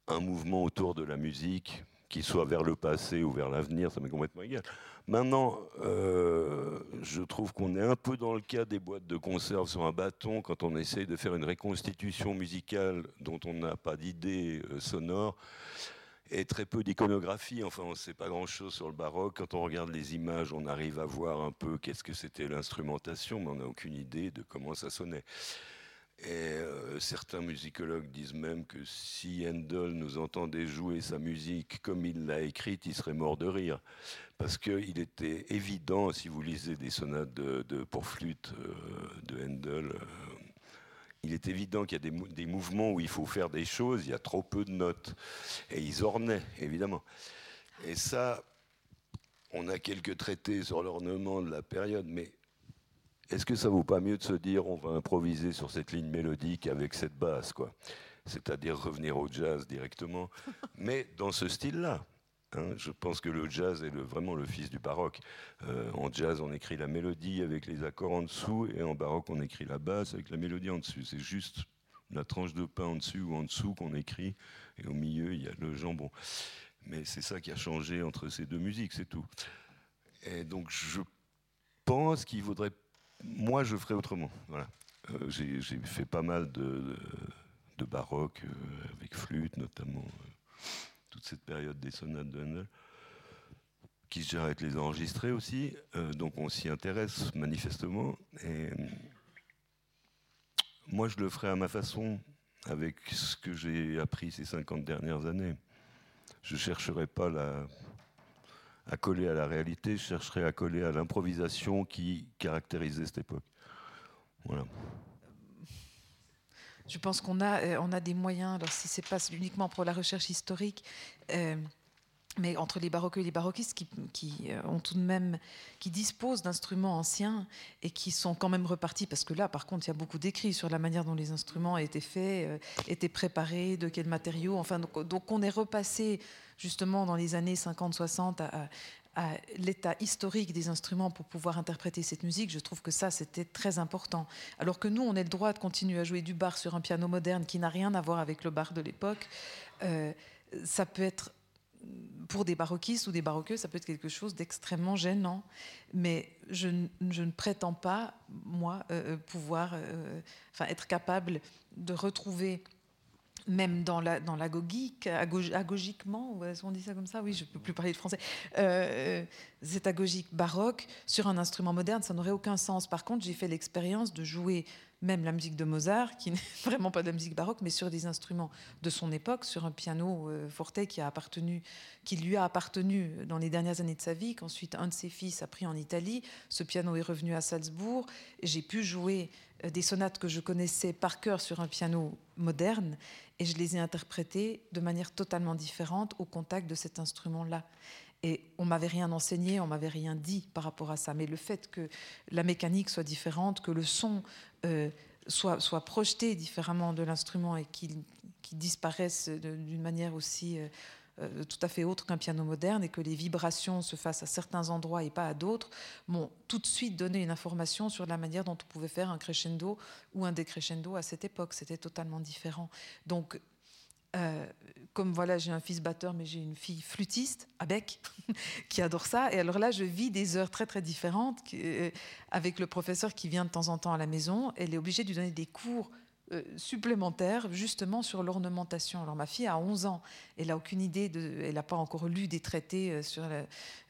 un mouvement autour de la musique, qui soit vers le passé ou vers l'avenir, ça m'est complètement égal. Maintenant, euh, je trouve qu'on est un peu dans le cas des boîtes de conserve sur un bâton quand on essaye de faire une reconstitution musicale dont on n'a pas d'idée euh, sonore et très peu d'iconographie. Enfin, on ne sait pas grand-chose sur le baroque. Quand on regarde les images, on arrive à voir un peu qu'est-ce que c'était l'instrumentation, mais on n'a aucune idée de comment ça sonnait. Et euh, certains musicologues disent même que si Handel nous entendait jouer sa musique comme il l'a écrite, il serait mort de rire. Parce qu'il était évident, si vous lisez des sonates pour flûte euh, de Handel, euh, il est évident qu'il y a des, des, mouvements où il faut faire des choses, il y a trop peu de notes. Et ils ornaient, évidemment. Et ça, on a quelques traités sur l'ornement de la période, mais est-ce que ça vaut pas mieux de se dire on va improviser sur cette ligne mélodique avec cette basse, quoi? C'est-à-dire revenir au jazz directement, mais dans ce style-là. Hein. je pense que le jazz est vraiment le fils du baroque. Euh, en jazz, on écrit la mélodie avec les accords en dessous, et en baroque, on écrit la basse avec la mélodie en dessus. C'est juste la tranche de pain en dessus ou en dessous qu'on écrit, et au milieu, il y a le jambon. Mais c'est ça qui a changé entre ces deux musiques, c'est tout. Et donc je pense qu'il vaudrait. Moi, je ferais autrement. Voilà. Euh, j'ai fait pas mal de, baroque, euh, avec flûte notamment, euh, toute cette période des sonates de Handel, qui être les enregistrer aussi. donc on s'y intéresse manifestement. Et moi, je le ferai à ma façon, avec ce que j'ai appris ces 50 dernières années. Je ne chercherai pas la, à coller à la réalité, je chercherai à coller à l'improvisation qui caractérisait cette époque. Voilà. Je pense qu'on a, euh, on a des moyens, alors si c'est pas uniquement pour la recherche historique, euh, mais entre les baroqueux et les baroquistes qui, euh, ont tout de même, qui disposent d'instruments anciens et qui sont quand même repartis, parce que là, par contre, il y a beaucoup d'écrits sur la manière dont les instruments étaient faits, étaient préparés, de quels matériaux. Enfin, donc, on est repassé justement dans les années 50-60 à, l'état historique des instruments pour pouvoir interpréter cette musique, je trouve que ça, c'était très important. Alors que nous, on a le droit de continuer à jouer du bar sur un piano moderne qui n'a rien à voir avec le bar de l'époque. Euh, ça peut être, pour des baroquistes ou des baroqueux, ça peut être quelque chose d'extrêmement gênant. Mais je, ne prétends pas, moi, euh, pouvoir, euh, enfin, être capable de retrouver même dans la, dans l'agogique, agogiquement, on dit ça comme ça, oui, je ne peux plus parler de français, euh, cette agogique baroque sur un instrument moderne, ça n'aurait aucun sens. Par contre, j'ai fait l'expérience de jouer même la musique de Mozart, qui n'est vraiment pas de la musique baroque, mais sur des instruments de son époque, sur un piano euh, forte qui, a appartenu, qui lui a appartenu dans les dernières années de sa vie, qu'ensuite un de ses fils a pris en Italie. Ce piano est revenu à Salzbourg. J'ai pu jouer euh, des sonates que je connaissais par cœur sur un piano moderne et je les ai interprétées de manière totalement différente au contact de cet instrument-là. Et on m'avait rien enseigné, on m'avait rien dit par rapport à ça. Mais le fait que la mécanique soit différente, que le son euh, soit, soit projeté différemment de l'instrument et qu'il disparaisse d'une manière aussi euh, euh, tout à fait autre qu'un piano moderne et que les vibrations se fassent à certains endroits et pas à d'autres, m'ont tout de suite donné une information sur la manière dont on pouvait faire un crescendo ou un décrescendo à cette époque. C'était totalement différent. Donc, euh, comme voilà, j'ai un fils batteur, mais j'ai une fille flûtiste à bec qui adore ça. Et alors là, je vis des heures très très différentes euh, avec le professeur qui vient de temps en temps à la maison. Elle est obligée de lui donner des cours euh, supplémentaire justement sur l'ornementation. Alors ma fille a 11 ans, elle n'a aucune idée, elle n'a pas encore lu des traités euh, sur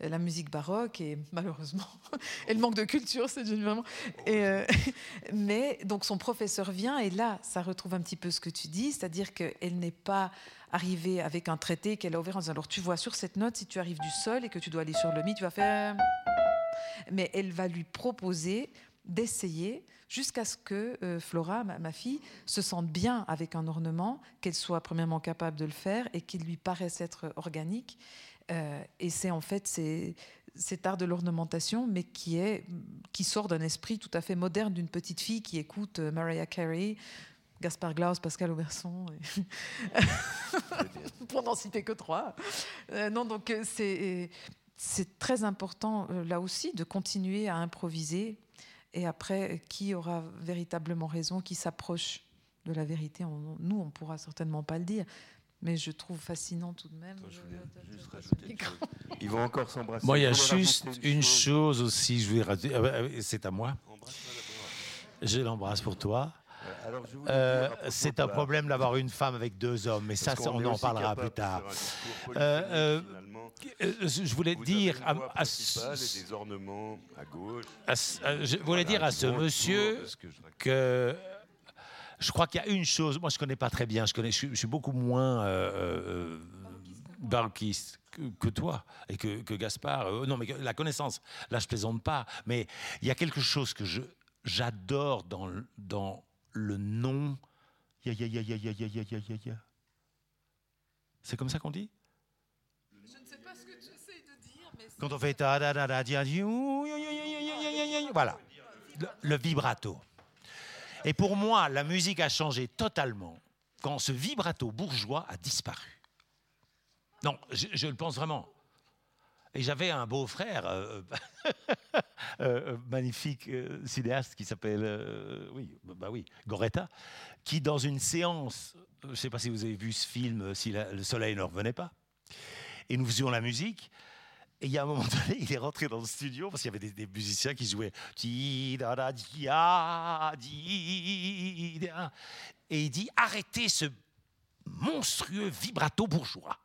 la, musique baroque et malheureusement, elle manque de culture, c'est vraiment. Et, euh, mais donc son professeur vient et là, ça retrouve un petit peu ce que tu dis, c'est-à-dire qu'elle n'est pas arrivée avec un traité qu'elle a ouvert en disant alors tu vois sur cette note, si tu arrives du sol et que tu dois aller sur le mi, tu vas faire. Mais elle va lui proposer d'essayer jusqu'à ce que euh, Flora, ma, fille, se sente bien avec un ornement, qu'elle soit premièrement capable de le faire et qu'il lui paraisse être organique. Euh, et c'est en fait cet art de l'ornementation, mais qui, est, qui sort d'un esprit tout à fait moderne d'une petite fille qui écoute euh, Mariah Carey, Gaspard Glaus, Pascal Auberson, pour n'en citer que trois. non, donc c'est très important là aussi de continuer à improviser et après, qui aura véritablement raison, qui s'approche de la vérité Nous, on pourra certainement pas le dire, mais je trouve fascinant tout de même. Ils vont encore s'embrasser. Moi, il y a juste une chose aussi, je vais rajouter. Ah bah, c'est à moi. Je l'embrasse pour toi. Euh, c'est un problème d'avoir une femme avec deux hommes, mais ça, on en parlera plus tard. Euh, euh, je voulais dire à, je voulais dire à ce monsieur que je crois qu'il y a une chose. Moi, je connais pas très bien. Je connais. Je, suis beaucoup moins euh, barquiste que, toi et que, que Gaspard. non, mais la connaissance. Là, je plaisante pas. Mais il y a quelque chose que je j'adore dans dans le nom. Ya, ya, ya, ya, ya, ya, ya, ya, ya. C'est comme ça qu'on dit? Je ne sais pas ce que tu essayes de dire, mais Quand on fait ta da da da voilà, le, le vibrato. Et pour moi, la musique a changé totalement quand ce vibrato bourgeois a disparu. Non, je, je le pense vraiment. Et j'avais un beau-frère, euh, euh, euh, magnifique cinéaste qui s'appelle, oui, bah oui, Goretta, qui dans une séance, je ne sais pas si vous avez vu ce film, si le soleil ne revenait pas, et nous faisions la musique, Et il y a un moment donné, il est rentré dans le studio parce qu'il y avait des, musiciens qui jouaient. Et il dit Arrêtez ce monstrueux vibrato bourgeois.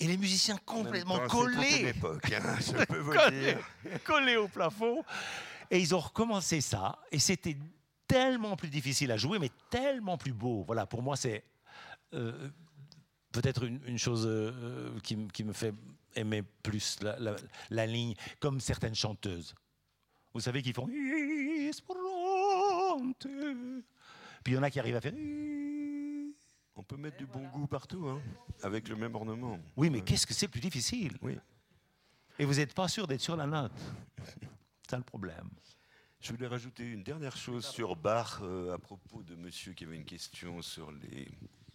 Et les musiciens complètement collés, collés au plafond. Et ils ont recommencé ça. Et c'était tellement plus difficile à jouer, mais tellement plus beau. Voilà, pour moi, c'est euh, peut-être une, chose euh, qui, qui, me fait aimer plus la, ligne, comme certaines chanteuses. Vous savez qu'ils font. Puis il y en a qui arrivent à faire. On peut mettre du bon goût partout, hein, avec le même ornement. Oui, mais qu'est-ce que c'est plus difficile? Oui. Et vous n'êtes pas sûr d'être sur la note. C'est le problème. Je voulais rajouter une dernière chose sur Bach euh, à propos de monsieur qui avait une question sur les,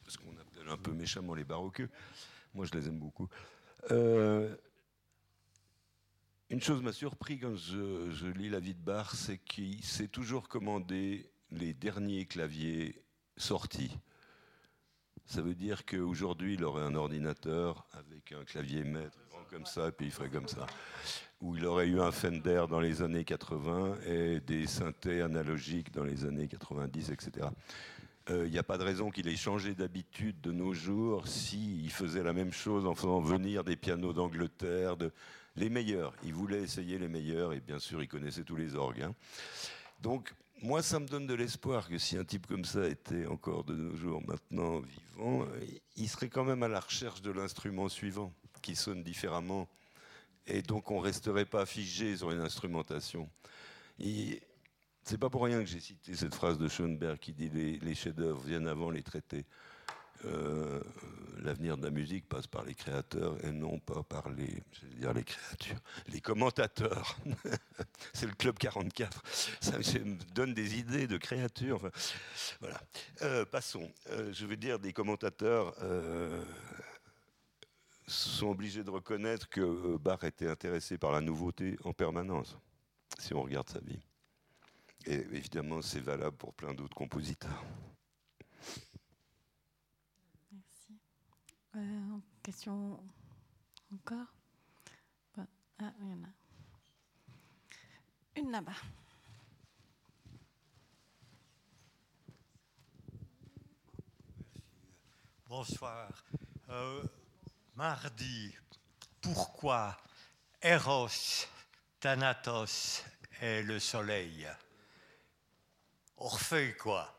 ce qu'on appelle un peu méchamment les baroqueux. Moi, je les aime beaucoup. Euh, une chose m'a surpris quand je, lis la vie de Bach, c'est qu'il s'est toujours commandé les derniers claviers sortis. Ça veut dire qu'aujourd'hui, il aurait un ordinateur avec un clavier maître comme ça, et puis il ferait comme ça. Ou il aurait eu un Fender dans les années 80 et des synthés analogiques dans les années 90, etc. Il n'y a pas de raison qu'il ait changé d'habitude de nos jours s'il faisait la même chose en faisant venir des pianos d'Angleterre, les meilleurs. Il voulait essayer les meilleurs et bien sûr il connaissait tous les orgues. Hein. Donc moi ça me donne de l'espoir que si un type comme ça était encore de nos jours maintenant vivant, il serait quand même à la recherche de l'instrument suivant qui sonne différemment et donc on resterait pas figé sur une instrumentation. C'est pas pour rien que j'ai cité cette phrase de Schoenberg qui dit les, les chefs-d'œuvre viennent avant les traités. Euh, l'avenir de la musique passe par les créateurs et non pas par les, dire les créatures, les commentateurs. C'est le club 44. Ça me donne des idées de créatures. Voilà. Euh, passons. Euh, je veux dire des commentateurs sont obligés de reconnaître que Bach était intéressé par la nouveauté en permanence, si on regarde sa vie. Et évidemment, c'est valable pour plein d'autres compositeurs. Merci. Euh, question encore? Ah, il y en a. Une là-bas. Bonsoir. Euh, mardi, pourquoi Eros, Thanatos et le soleil? Orphée, quoi.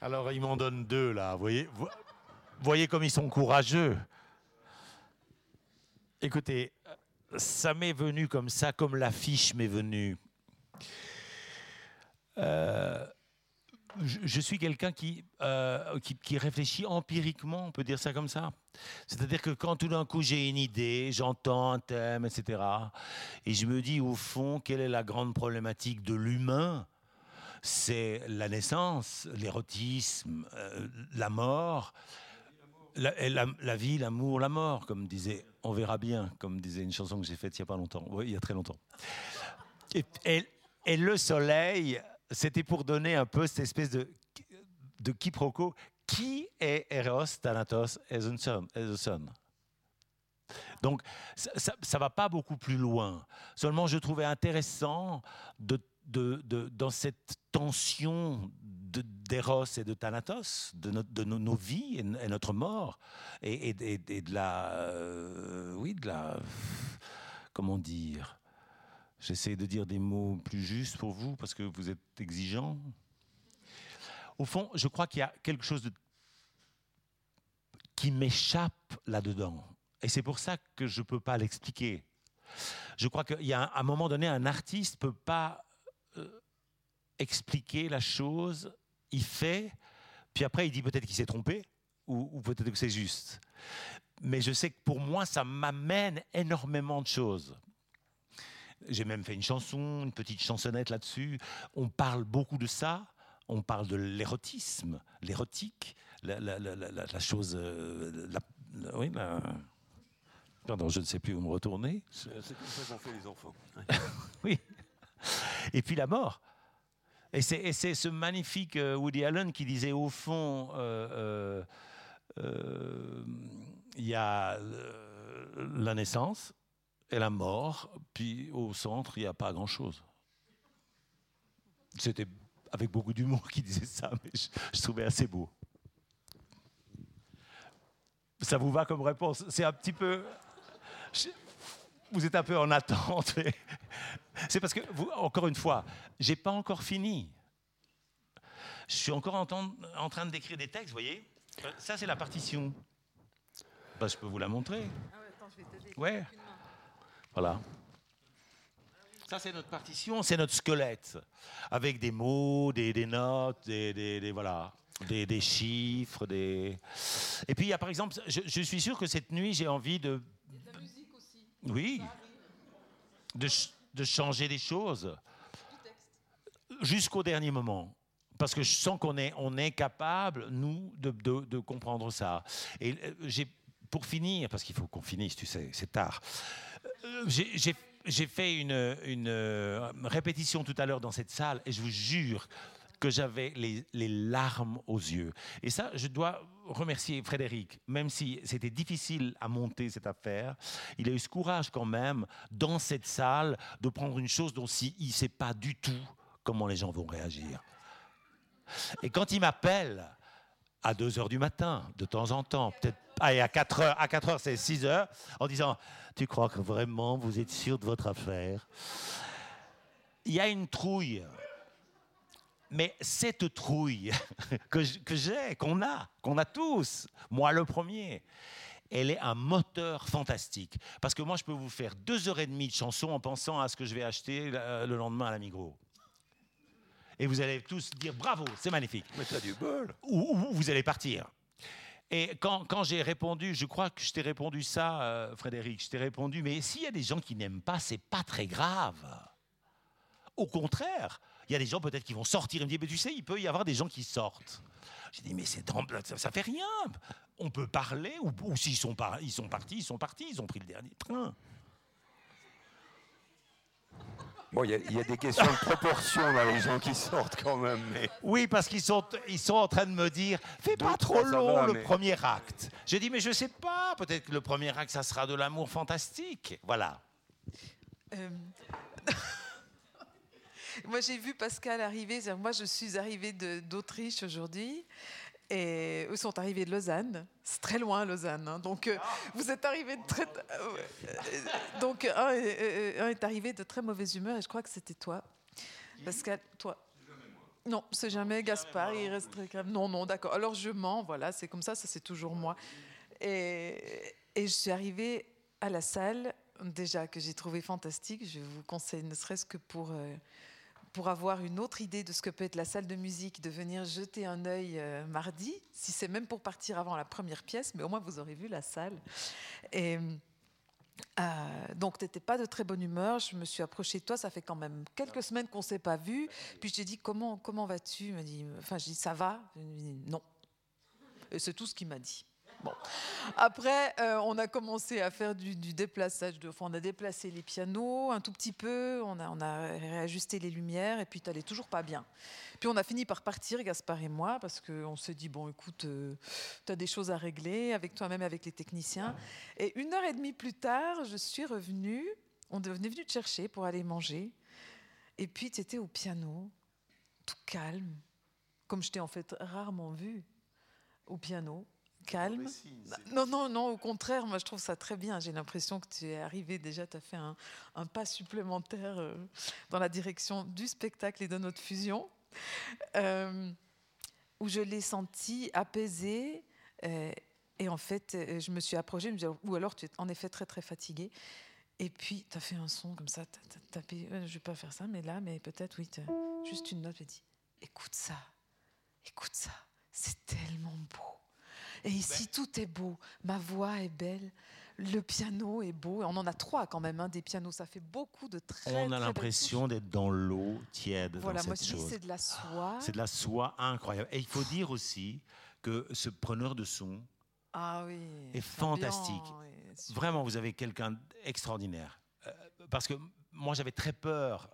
Alors, ils m'en donnent deux, là. Vous voyez, vous voyez comme ils sont courageux. Écoutez, ça m'est venu comme ça, comme l'affiche m'est venue. Euh, je, suis quelqu'un euh, qui, qui, réfléchit empiriquement, on peut dire ça comme ça. C'est-à-dire que quand tout d'un coup j'ai une idée, j'entends un thème, etc., et je me dis au fond, quelle est la grande problématique de l'humain? C'est la naissance, l'érotisme, euh, la mort, la, vie, l'amour, la mort, comme disait, on verra bien, comme disait une chanson que j'ai faite il n'y a pas longtemps, il y a très longtemps. et, et le soleil, c'était pour donner un peu cette espèce de, de quiproquo. Qui est Eros, Thanatos et Son Donc, ça ne va pas beaucoup plus loin. Seulement, je trouvais intéressant de, de, de dans cette tension d'Eros et de Thanatos, de, nos, vies et, notre mort, et, de la. Euh, oui, de la. Comment dire J'essaie de dire des mots plus justes pour vous parce que vous êtes exigeant. Au fond, je crois qu'il y a quelque chose qui m'échappe là-dedans. Et c'est pour ça que je ne peux pas l'expliquer. Je crois qu'il y a un, un moment donné, un artiste ne peut pas euh, expliquer la chose, il fait, puis après il dit peut-être qu'il s'est trompé, ou, ou peut-être que c'est juste. Mais je sais que pour moi, ça m'amène énormément de choses. J'ai même fait une chanson, une petite chansonnette là-dessus. On parle beaucoup de ça. On parle de l'érotisme, l'érotique, la, chose. Euh, oui, Pardon, je ne sais plus où me retourner. C'est comme ça qu'on fait les enfants. oui. Et puis la mort. Et c'est ce magnifique euh, Woody Allen qui disait au fond, euh, euh, il y a la naissance et la mort, puis au centre, il n'y a pas grand-chose. C'était avec beaucoup d'humour qu'il disait ça, mais je, trouvais assez beau. Ça vous va comme réponse? C'est un petit peu. vous êtes un peu en attente. C'est parce que, vous, encore une fois, j'ai pas encore fini. Je suis encore en, train d'écrire des textes, vous voyez Euh, Ça, c'est la partition. Bah, je peux vous la montrer. Ouais. Voilà. Ça, c'est notre partition, c'est notre squelette, avec des mots, des, des notes, des, des- des- voilà, des, des chiffres, des. Et puis, il y a par exemple, je, je suis sûr que cette nuit, j'ai envie de. Oui. De, ch- de changer des choses jusqu'au dernier moment. Parce que je sens qu'on est, on est capable, nous, de, de- de comprendre ça. Et euh, j'ai, pour finir, parce qu'il faut qu'on finisse, tu sais, c'est tard, euh, j'ai, j'ai- j'ai fait une, une, euh, répétition tout à l'heure dans cette salle et je vous jure que j'avais les, les larmes aux yeux. Et ça, je dois remercier Frédéric, même si c'était difficile à monter cette affaire, il a eu ce courage quand même, dans cette salle, de prendre une chose dont si il ne sait pas du tout comment les gens vont réagir. Et quand il m'appelle à 2 heures du matin, de temps en temps, peut-être à 4 heures, à 4 heures c'est 6 heures, en disant Tu crois que vraiment vous êtes sûr de votre affaire? Il y a une trouille. Mais cette trouille que j'ai, qu'on a, qu'on a tous, moi le premier, elle est un moteur fantastique. Parce que moi, je peux vous faire deux heures et demie de chansons en pensant à ce que je vais acheter euh, le lendemain à la Migros. Et vous allez tous dire bravo, c'est magnifique. Mais t'as du bol. Ou, ou vous allez partir. Et quand, quand j'ai répondu, je crois que je t'ai répondu ça, euh, Frédéric, je t'ai répondu, mais s'il y a des gens qui n'aiment pas, c'est pas très grave. Au contraire, il y a des gens peut-être qui vont sortir et me dire, mais tu sais, il peut y avoir des gens qui sortent. J'ai dit, mais c'est dans- ça, ça fait rien. On peut parler, ou, ou s'ils sont, par- ils sont partis, ils sont partis, ils ont pris le dernier train. Bon, il y, a- il y a des questions de proportion dans les gens qui sortent quand même. Mais... Oui, parce qu'ils sont, ils sont en train de me dire, fais Deux, pas trop long va, le mais- premier acte. J'ai dit, mais je sais pas, peut-être que le premier acte, ça sera de l'amour fantastique. Voilà. Euh, Moi, j'ai vu Pascal arriver. Moi, je suis arrivée d'Autriche aujourd'hui. Et eux sont arrivés de Lausanne. C'est très loin, Lausanne. hein. Donc, euh, vous êtes arrivés de très. euh, euh, donc, un, est- un est arrivé de très mauvaise humeur. Et je crois que c'était toi. Pascal, toi. Non, c'est jamais Gaspard. Il reste très calme. Non, non, d'accord. Alors, je mens. Voilà, c'est comme ça. Ça, c'est toujours moi. Et, et je suis arrivée à la salle, déjà que j'ai trouvé fantastique. Je vous conseille, ne serait-ce que pour, euh, pour avoir une autre idée de ce que peut être la salle de musique, de venir jeter un œil euh, mardi, si c'est même pour partir avant la première pièce, mais au moins vous aurez vu la salle. Et. euh, donc, tu n'étais pas de très bonne humeur. Je me suis approchée de toi. Ça fait quand même quelques semaines qu'on ne s'est pas vu. Puis je t'ai dit comment comment vas-tu? Il m'a dit enfin dis ça va? Dit, non. Et c'est tout ce qu'il m'a dit. Bon. Après, euh, on a commencé à faire du, du enfin, on a déplacé les pianos un tout petit peu, on a, réajusté les lumières, et puis tu n'allais toujours pas bien. Puis on a fini par partir, Gaspard et moi, parce qu'on s'est dit, bon, écoute, tu as des choses à régler avec toi-même, avec les techniciens. Et une heure et demie plus tard, je suis revenue, on est venu te chercher pour aller manger, et puis tu étais au piano, tout calme, comme je t'ai en fait rarement vu au piano, calme. Non, non, non, au contraire, moi je trouve ça très bien. J'ai l'impression que tu es arrivé déjà, tu as fait un, un pas supplémentaire euh, dans la direction du spectacle et de notre fusion, euh, où je l'ai senti apaisé. euh, et en fait, je me suis approchée, je me disais, ou alors tu es en effet très très fatigué. Et puis, tu as fait un son comme ça, tu as tapé, je ne vais pas faire ça, mais là, mais peut-être, oui, juste une note, et dit, écoute ça, écoute ça, c'est tellement beau. Et ici, tout est beau. Ma voix est belle. Le piano est beau. Et on en a trois quand même, hein, des pianos. Ça fait beaucoup de très. On a l'impression d'être dans l'eau tiède Voilà, dans moi cette je dis chose. c'est de la soie. C'est de la soie incroyable. Et il faut dire aussi que ce preneur de son Ah oui. est fantastique. Vraiment, vous avez quelqu'un d'extraordinaire. Euh, parce que moi, j'avais très peur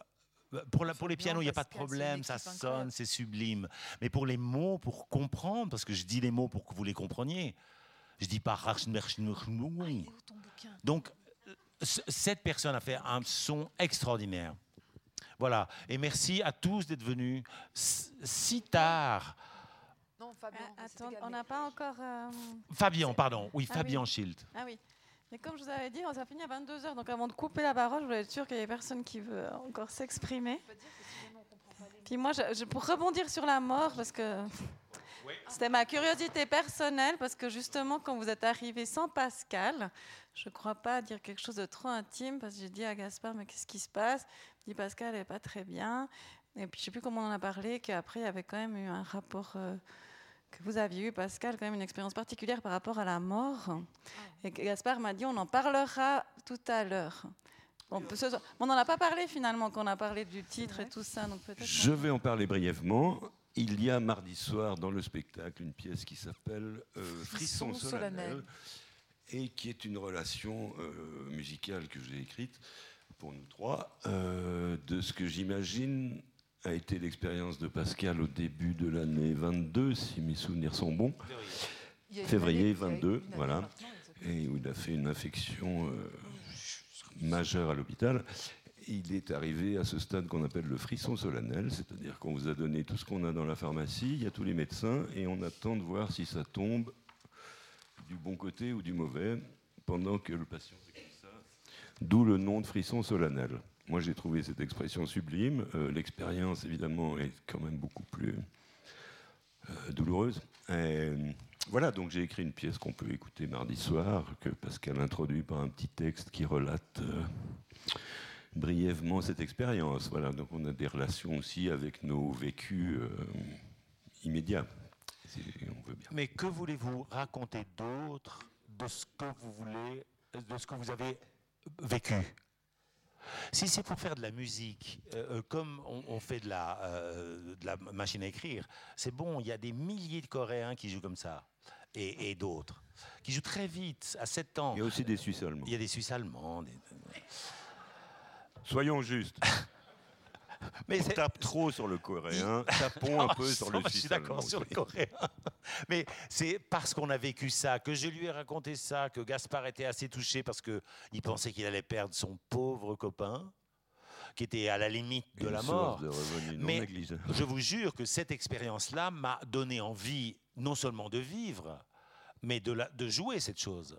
pour, la, pour les pianos, il n'y a pas de problème, ça sonne, c'est sublime. Mais pour les mots, pour comprendre, parce que je dis les mots pour que vous les compreniez, je dis pas. Donc, cette personne a fait un son extraordinaire. Voilà. Et merci à tous d'être venus si tard. Non, Fabien. Euh, attends, on n'a pas encore. Euh, Fabien, pardon. Oui, ah Fabien Schild. Ah oui. Mais comme je vous avais dit, ça finit à 22h. Donc avant de couper la parole, je voulais être sûr qu'il n'y ait personne qui veut encore s'exprimer. Puis moi, je, pour rebondir sur la mort, parce que c'était ma curiosité personnelle, parce que justement, quand vous êtes arrivé sans Pascal, je ne crois pas dire quelque chose de trop intime, parce que j'ai dit à Gaspard, mais qu'est-ce qui se passe? Il dit, Pascal n'est pas très bien. Et puis, je ne sais plus comment on en a parlé, qu'après, il y avait quand même eu un rapport... Euh, que vous aviez eu, Pascal, quand même une expérience particulière par rapport à la mort. Ah. Et Gaspard m'a dit, on en parlera tout à l'heure. On n'en a pas parlé finalement, quand on a parlé du titre et tout ça. Donc Je vais en parler brièvement. Il y a mardi soir dans le spectacle une pièce qui s'appelle euh, Frisson solennel et qui est une relation euh, musicale que j'ai écrite pour nous trois euh, de ce que j'imagine a été l'expérience de Pascal au début de l'année 22, si mes souvenirs sont bons. Février 22, voilà. Et où il a fait une infection euh, majeure à l'hôpital. Il est arrivé à ce stade qu'on appelle le frisson solennel, c'est-à-dire qu'on vous a donné tout ce qu'on a dans la pharmacie, il y a tous les médecins, et on attend de voir si ça tombe du bon côté ou du mauvais, pendant que le patient ça. D'où le nom de frisson solennel. Moi, j'ai trouvé cette expression sublime. Euh, l'expérience, évidemment, est quand même beaucoup plus euh, douloureuse. voilà, donc j'ai écrit une pièce qu'on peut écouter mardi soir, que Pascal introduit par un petit texte qui relate euh, brièvement cette expérience. Voilà, donc on a des relations aussi avec nos vécus immédiats. on veut bien. Mais que voulez-vous raconter d'autre de ce que vous voulez, de ce que vous avez vécu? Si c'est pour faire de la musique, euh, euh, comme on, fait de la, euh, de la, machine à écrire, c'est bon, il y a des milliers de Coréens qui jouent comme ça, et, d'autres, qui jouent très vite, à 7 ans. Il y a aussi des Suisses allemands. Il y a des Suisses allemands. Soyons justes. Mais on tape trop sur le coréen, tapons un peu sur le. Je suis d'accord sur le coréen. Mais c'est parce qu'on a vécu ça, que je lui ai raconté ça, que Gaspard était assez touché parce qu'il pensait qu'il allait perdre son pauvre copain qui était à la limite de la mort. Mais je vous jure que cette expérience-là m'a donné envie non seulement de vivre, mais de, de jouer cette chose.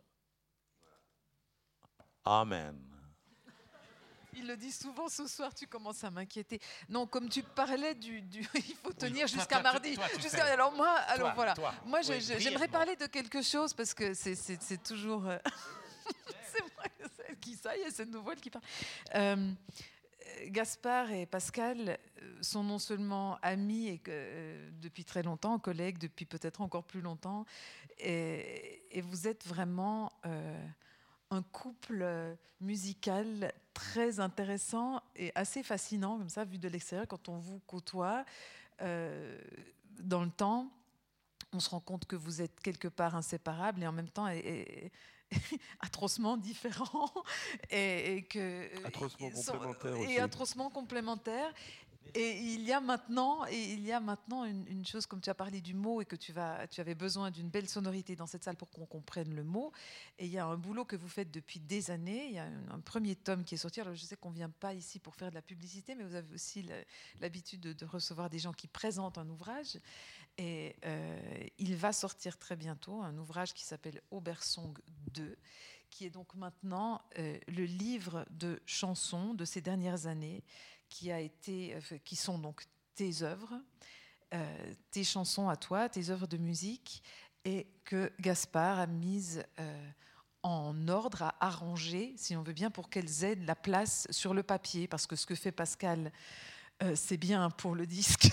Amen. Il le dit souvent ce soir, tu commences à m'inquiéter. Non, comme tu parlais du, il faut tenir jusqu'à mardi. alors moi, alors voilà. Moi, j'aimerais parler de quelque chose parce que c'est toujours. Euh, c'est moi qui ça y est, c'est nouveau qui parle. Euh, Gaspard et Pascal euh, sont non seulement amis et depuis très longtemps, collègues depuis peut-être encore plus longtemps, et, et vous êtes vraiment un couple euh, musical très intéressant et assez fascinant, comme ça, vu de l'extérieur, quand on vous côtoie euh, dans le temps. On se rend compte que vous êtes quelque part inséparables et en même temps atrocement différents et, que atrocement complémentaires et atrocement complémentaires et il y a maintenant, et il y a maintenant une, chose, comme tu as parlé du mot et que tu, avais besoin d'une belle sonorité dans cette salle pour qu'on comprenne le mot. Et il y a un boulot que vous faites depuis des années. Il y a un, premier tome qui est sorti. Alors je sais qu'on ne vient pas ici pour faire de la publicité, mais vous avez aussi l'habitude de, recevoir des gens qui présentent un ouvrage. Et euh, il va sortir très bientôt un ouvrage qui s'appelle Aubersong 2 qui est donc maintenant euh, le livre de chansons de ces dernières années qui, euh, sont donc tes œuvres, euh, tes chansons à toi, tes œuvres de musique, et que Gaspard a mises euh, en ordre, à arranger, si on veut bien, pour qu'elles aient la place sur le papier, parce que ce que fait Pascal, c'est bien pour le disque,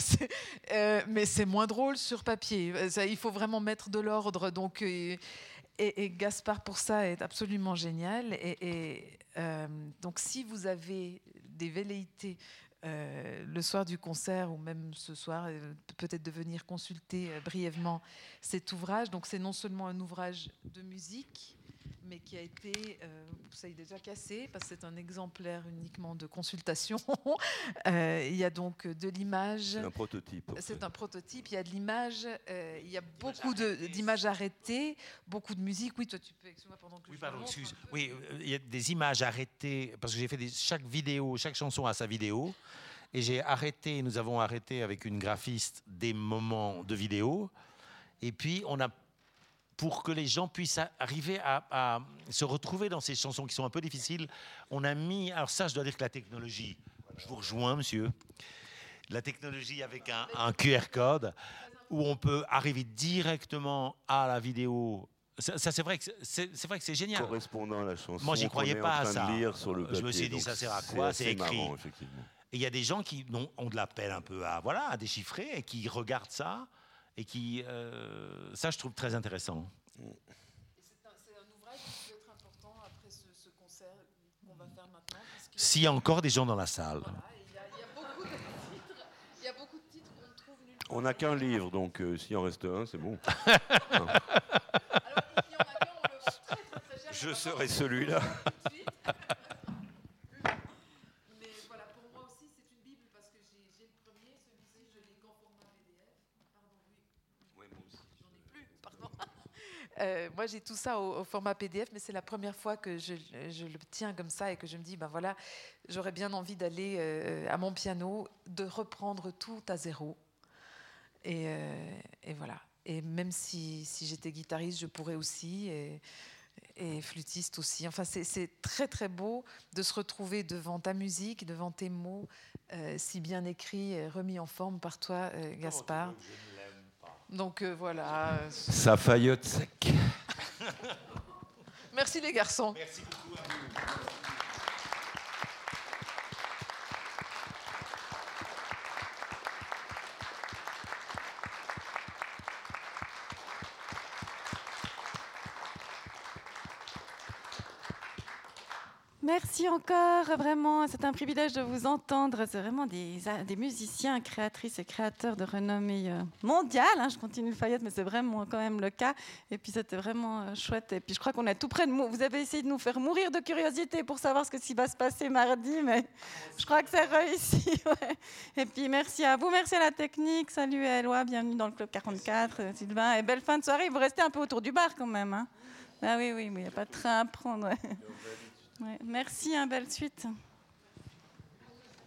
mais c'est moins drôle sur papier. il faut vraiment mettre de l'ordre. Donc, et, Gaspard, pour ça, est absolument génial. Et, donc, si vous avez des velléités euh, le soir du concert ou même ce soir, euh, peut-être de venir consulter euh, brièvement cet ouvrage. Donc c'est non seulement un ouvrage de musique, mais qui a été, euh, ça est déjà cassé, parce que c'est un exemplaire uniquement de consultation. Euh, il y a donc de l'image. C'est un prototype. C'est un prototype. Il y a de l'image. euh, il y a beaucoup de- d'images arrêtées, beaucoup de musique. Oui, toi, tu peux. Excuse-moi pendant que Oui, je pardon, montre. excuse. Oui, euh, il y a des images arrêtées, parce que j'ai fait des, chaque vidéo, chaque chanson a sa vidéo, et j'ai arrêté, nous avons arrêté avec une graphiste des moments de vidéo, et puis on a, pour que les gens puissent arriver à, à se retrouver dans ces chansons qui sont un peu difficiles, on a mis, alors ça je dois dire que la technologie, je vous rejoins monsieur, la technologie avec un, un QR code, où on peut arriver directement à la vidéo. Ça, ça, c'est vrai que c'est c'est vrai que c'est génial. Correspondant à la chanson. Moi, j'y croyais pas à ça. Je me suis dit, ça sert à quoi? C'est écrit. marrant, effectivement. Et il y a des gens qui ont, ont de la peine un peu à, voilà, à déchiffrer et qui regardent ça et qui. euh, ça, je trouve très intéressant. C'est un, un ouvrage qui peut être important après ce, ce concert qu'on va faire maintenant. S'il y a encore des gens dans la salle. Voilà, il y, a, il y a beaucoup de titres. Il y a beaucoup de titres qu'on ne trouve nulle part. On n'a qu'un livre, donc euh, s'il en reste un, c'est bon. Alors, il y en a qu'un, on le vend très très très cher. Je serai celui-là. tout de suite. Mais voilà, pour moi aussi, c'est une Bible parce que j'ai j'ai le premier, celui-ci, je l'ai qu'en format PDF. Pardon, oui. J'en ai plus, pardon. Euh, moi, j'ai tout ça au, au format PDF, mais c'est la première fois que je, je le tiens comme ça et que je me dis, ben voilà, j'aurais bien envie d'aller euh, à mon piano, de reprendre tout à zéro. Et, euh, et voilà. Et même si, si j'étais guitariste, je pourrais aussi. Et, et flûtiste aussi. Enfin, c'est- très très beau de se retrouver devant ta musique, devant tes mots, si bien écrits remis en forme par toi, Gaspard. Donc euh, voilà. euh, Ça faillote sec. Merci les garçons. Merci encore, vraiment, c'est un privilège de vous entendre. C'est vraiment des, musiciens, créatrices et créateurs de renommée euh, mondiale. hein. Je continue le Fayette, mais c'est vraiment quand même le cas. Et puis c'était vraiment euh, chouette. Et puis je crois qu'on est tout près de Vous avez essayé de nous faire mourir de curiosité pour savoir ce qui va se passer mardi, mais je crois que c'est réussi. Et puis merci à vous, merci à la technique. Salut Eloi, bienvenue dans le Club 44, euh, Sylvain. Et belle fin de soirée. Vous restez un peu autour du bar quand même. hein. Ah oui, oui, mais il n'y a pas de train à prendre. Merci, un belle suite.